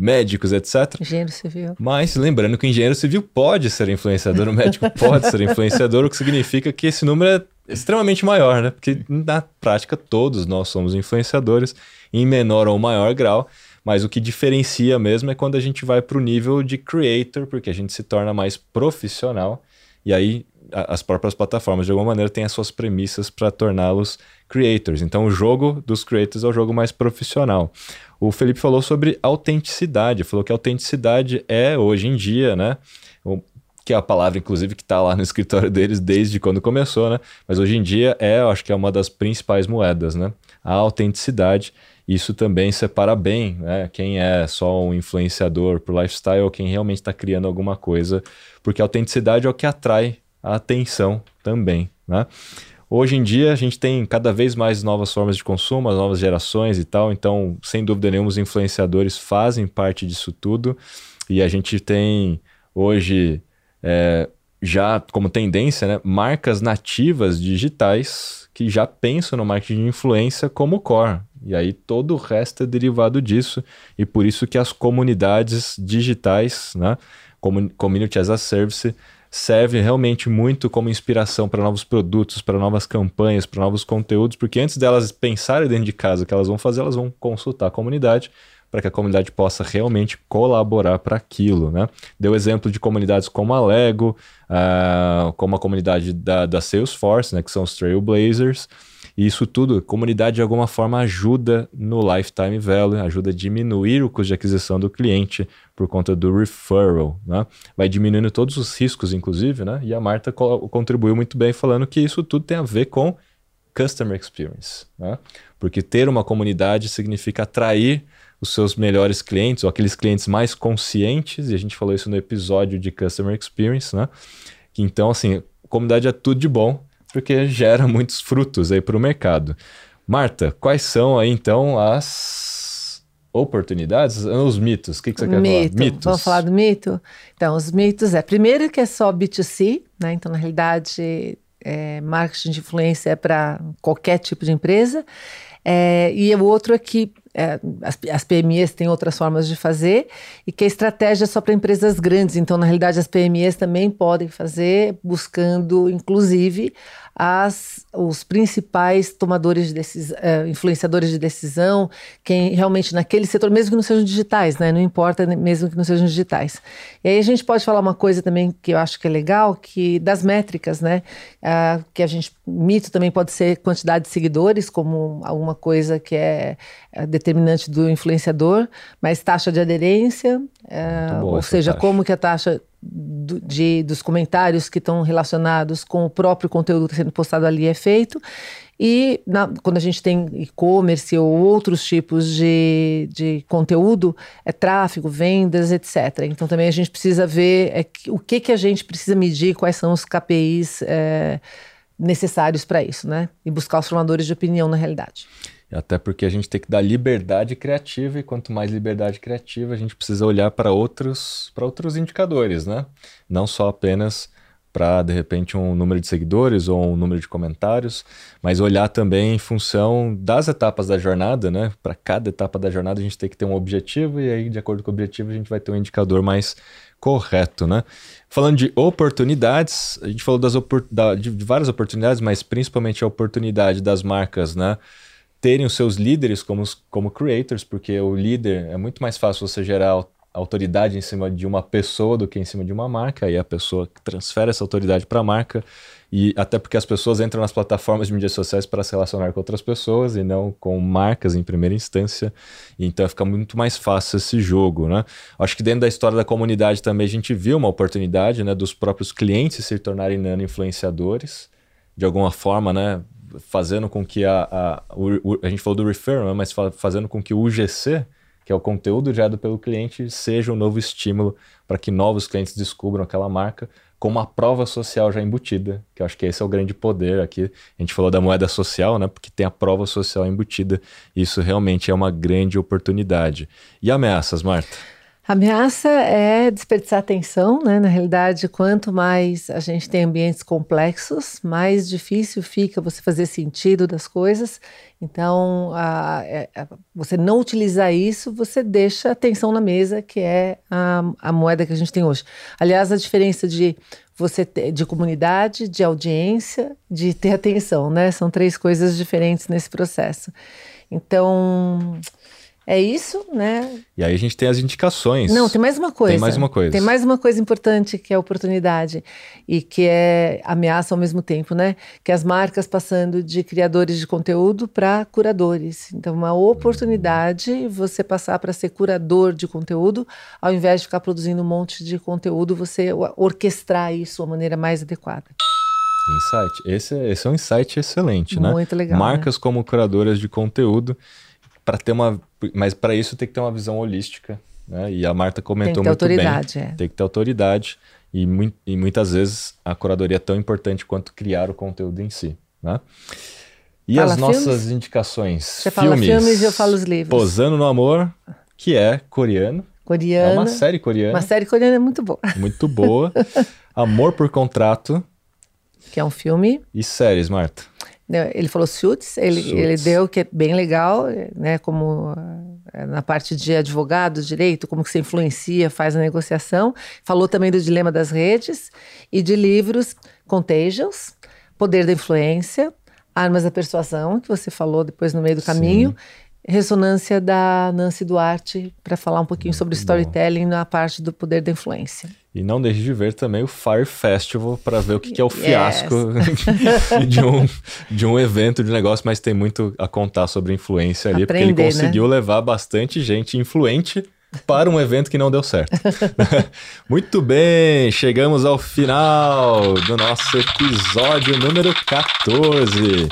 médicos, etc.
Engenheiro civil.
Mas lembrando que o engenheiro civil pode ser influenciador, o médico *laughs* pode ser influenciador, o que significa que esse número é extremamente maior, né? Porque na prática todos nós somos influenciadores, em menor ou maior grau. Mas o que diferencia mesmo é quando a gente vai para o nível de creator, porque a gente se torna mais profissional. E aí as próprias plataformas, de alguma maneira, têm as suas premissas para torná-los creators. Então, o jogo dos creators é o jogo mais profissional. O Felipe falou sobre autenticidade, falou que autenticidade é, hoje em dia, né? que é a palavra, inclusive, que está lá no escritório deles desde quando começou, né? Mas hoje em dia é, eu acho que é uma das principais moedas, né? A autenticidade. Isso também separa bem, né? Quem é só um influenciador por lifestyle ou quem realmente está criando alguma coisa, porque a autenticidade é o que atrai a atenção também, né? Hoje em dia a gente tem cada vez mais novas formas de consumo, as novas gerações e tal, então sem dúvida nenhuma os influenciadores fazem parte disso tudo e a gente tem hoje é, já como tendência né, marcas nativas digitais que já pensam no marketing de influência como core. E aí todo o resto é derivado disso e por isso que as comunidades digitais, né, community as a service, serve realmente muito como inspiração para novos produtos, para novas campanhas, para novos conteúdos, porque antes delas pensarem dentro de casa o que elas vão fazer, elas vão consultar a comunidade para que a comunidade possa realmente colaborar para aquilo, né? Deu exemplo de comunidades como a Lego, uh, como a comunidade da, da Salesforce, né, que são os Trailblazers, e isso tudo, comunidade de alguma forma ajuda no lifetime value, ajuda a diminuir o custo de aquisição do cliente por conta do referral, né? Vai diminuindo todos os riscos, inclusive, né? E a Marta co contribuiu muito bem falando que isso tudo tem a ver com customer experience, né? Porque ter uma comunidade significa atrair os seus melhores clientes, ou aqueles clientes mais conscientes, e a gente falou isso no episódio de Customer Experience, né? Então, assim, comunidade é tudo de bom, porque gera *laughs* muitos frutos aí para o mercado. Marta, quais são aí então as oportunidades, os mitos? O que, que você quer
mito.
falar? Mitos.
Vamos falar do mito? Então, os mitos é, primeiro que é só B2C, né? Então, na realidade, é, marketing de influência é para qualquer tipo de empresa. É, e o outro é que é, as, as, PMEs têm outras formas de fazer e que a estratégia é só para empresas grandes. Então, na realidade, as PMEs também podem fazer, buscando, inclusive, as, os principais tomadores de decisão, uh, influenciadores de decisão, quem realmente naquele setor, mesmo que não sejam digitais, né? Não importa mesmo que não sejam digitais. E aí a gente pode falar uma coisa também que eu acho que é legal, que das métricas, né? Que a gente mito também pode ser quantidade de seguidores, como alguma coisa que é, é determinante do influenciador, mas taxa de aderência, uh, ou seja, taxa. como que a taxa do, de, dos comentários que estão relacionados com o próprio conteúdo que está sendo postado ali é feito. E na, quando a gente tem e-commerce ou outros tipos de, de conteúdo, é tráfego, vendas, etc. Então também a gente precisa ver é, o que, que a gente precisa medir, quais são os KPIs é, necessários para isso, né? E buscar os formadores de opinião na realidade.
Até porque a gente tem que dar liberdade criativa e quanto mais liberdade criativa, a gente precisa olhar para outros, outros indicadores, né? Não só apenas para de repente um número de seguidores ou um número de comentários, mas olhar também em função das etapas da jornada, né? Para cada etapa da jornada a gente tem que ter um objetivo e aí de acordo com o objetivo a gente vai ter um indicador mais correto, né? Falando de oportunidades, a gente falou das opor da, de várias oportunidades, mas principalmente a oportunidade das marcas, né? Terem os seus líderes como, como creators, porque o líder é muito mais fácil você gerar autoridade em cima de uma pessoa do que em cima de uma marca, aí a pessoa transfere essa autoridade para a marca, e até porque as pessoas entram nas plataformas de mídias sociais para se relacionar com outras pessoas e não com marcas em primeira instância, então fica muito mais fácil esse jogo, né? Acho que dentro da história da comunidade também a gente viu uma oportunidade, né, dos próprios clientes se tornarem nano influenciadores, de alguma forma, né, fazendo com que a, a, o, a gente falou do referral, né, mas fazendo com que o UGC, que é o conteúdo gerado pelo cliente, seja um novo estímulo para que novos clientes descubram aquela marca com uma prova social já embutida, que eu acho que esse é o grande poder aqui. A gente falou da moeda social, né? Porque tem a prova social embutida. Isso realmente é uma grande oportunidade. E ameaças, Marta?
A ameaça é desperdiçar atenção, né? Na realidade, quanto mais a gente tem ambientes complexos, mais difícil fica você fazer sentido das coisas. Então, a, a, é, a, você não utilizar isso, você deixa atenção na mesa, que é a, moeda que a gente tem hoje. Aliás, a diferença de você ter, de comunidade, de audiência, de ter atenção, né? São três coisas diferentes nesse processo. Então, é isso, né?
E aí a gente tem as indicações.
Não, tem mais uma coisa.
Tem mais uma coisa.
Tem mais uma coisa importante que é a oportunidade e que é ameaça ao mesmo tempo, né? Que é as marcas passando de criadores de conteúdo para curadores. Então, uma oportunidade você passar para ser curador de conteúdo, ao invés de ficar produzindo um monte de conteúdo, você orquestrar isso de uma maneira mais adequada.
Insight. Esse, é, esse é um insight excelente,
Muito
né?
Muito legal.
Marcas
né?
como curadoras de conteúdo para ter uma, mas para isso tem que ter uma visão holística, né? E a Marta comentou muito bem. É. Tem que ter autoridade e, mu e muitas vezes a curadoria é tão importante quanto criar o conteúdo em si, né? E fala as nossas filmes? indicações?
Você filmes, fala filmes e eu falo os livros.
Posando no Amor, que é coreano.
Coreano.
É uma série coreana.
Uma série coreana é muito boa.
Muito boa. *laughs* Amor por Contrato.
Que é um filme.
E séries, Marta?
Ele falou Suits, ele, ele deu que é bem legal, né? Como eh, na parte de advogado, direito, como que você influencia, faz a negociação. Falou também do dilema das redes e de livros Contagions, Poder da Influência, Armas da Persuasão, que você falou depois no meio do caminho. Sim ressonância da Nancy Duarte para falar um pouquinho Muito sobre storytelling bom. na parte do poder da influência.
E não deixe de ver também o Fire Festival para ver o que, que é o fiasco yes. *laughs* de, um, de um evento de negócio, mas tem muito a contar sobre influência ali, Aprender, porque ele conseguiu né? levar bastante gente influente para um evento que não deu certo. *laughs* Muito bem, chegamos ao final do nosso episódio número 14.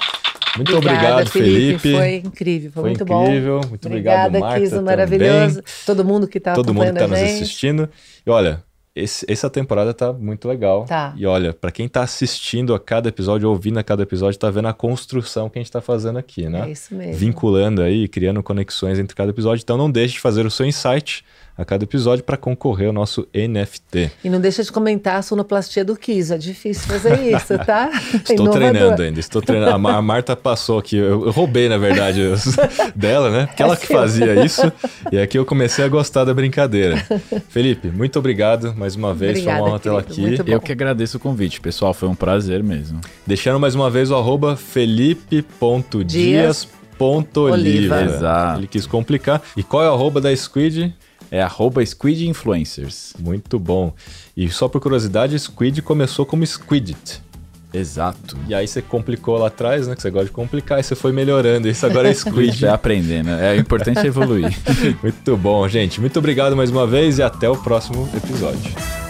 Muito Obrigada, obrigado, Felipe. Felipe.
Foi incrível, foi, foi muito
incrível.
bom.
Muito Obrigada,
obrigado, Marta.
Kiso,
maravilhoso. Todo mundo que está
Todo mundo que está nos assistindo. E olha, esse, essa temporada tá muito legal.
Tá.
E olha, para quem tá assistindo a cada episódio, ouvindo a cada episódio, tá vendo a construção que a gente tá fazendo aqui, né?
É isso mesmo.
Vinculando aí, criando conexões entre cada episódio. Então não deixe de fazer o seu insight a cada episódio para concorrer ao nosso NFT.
E não deixa de comentar a sonoplastia do Kiss, é difícil fazer *laughs* isso, tá?
estou treinando ainda, estou treinando. A Marta passou aqui, eu roubei, na verdade, *laughs* dela, né? Porque ela que fazia isso, e aqui eu comecei a gostar da brincadeira. Felipe, muito obrigado mais uma vez, Obrigada, foi uma honra tê-la aqui.
Eu que agradeço o convite, pessoal, foi um prazer mesmo.
Deixando mais uma vez o arroba felipe.dias.oliva. Ele quis complicar. E qual é o arroba da Squid?
É arroba Squid Influencers.
Muito bom. E só por curiosidade, Squid começou como Squidit.
Exato.
E aí você complicou lá atrás, né? Que você gosta de complicar, e você foi melhorando. Isso agora é *laughs* Squid.
Já aprendendo. É importante evoluir. *laughs*
Muito bom, gente. Muito obrigado mais uma vez e até o próximo episódio.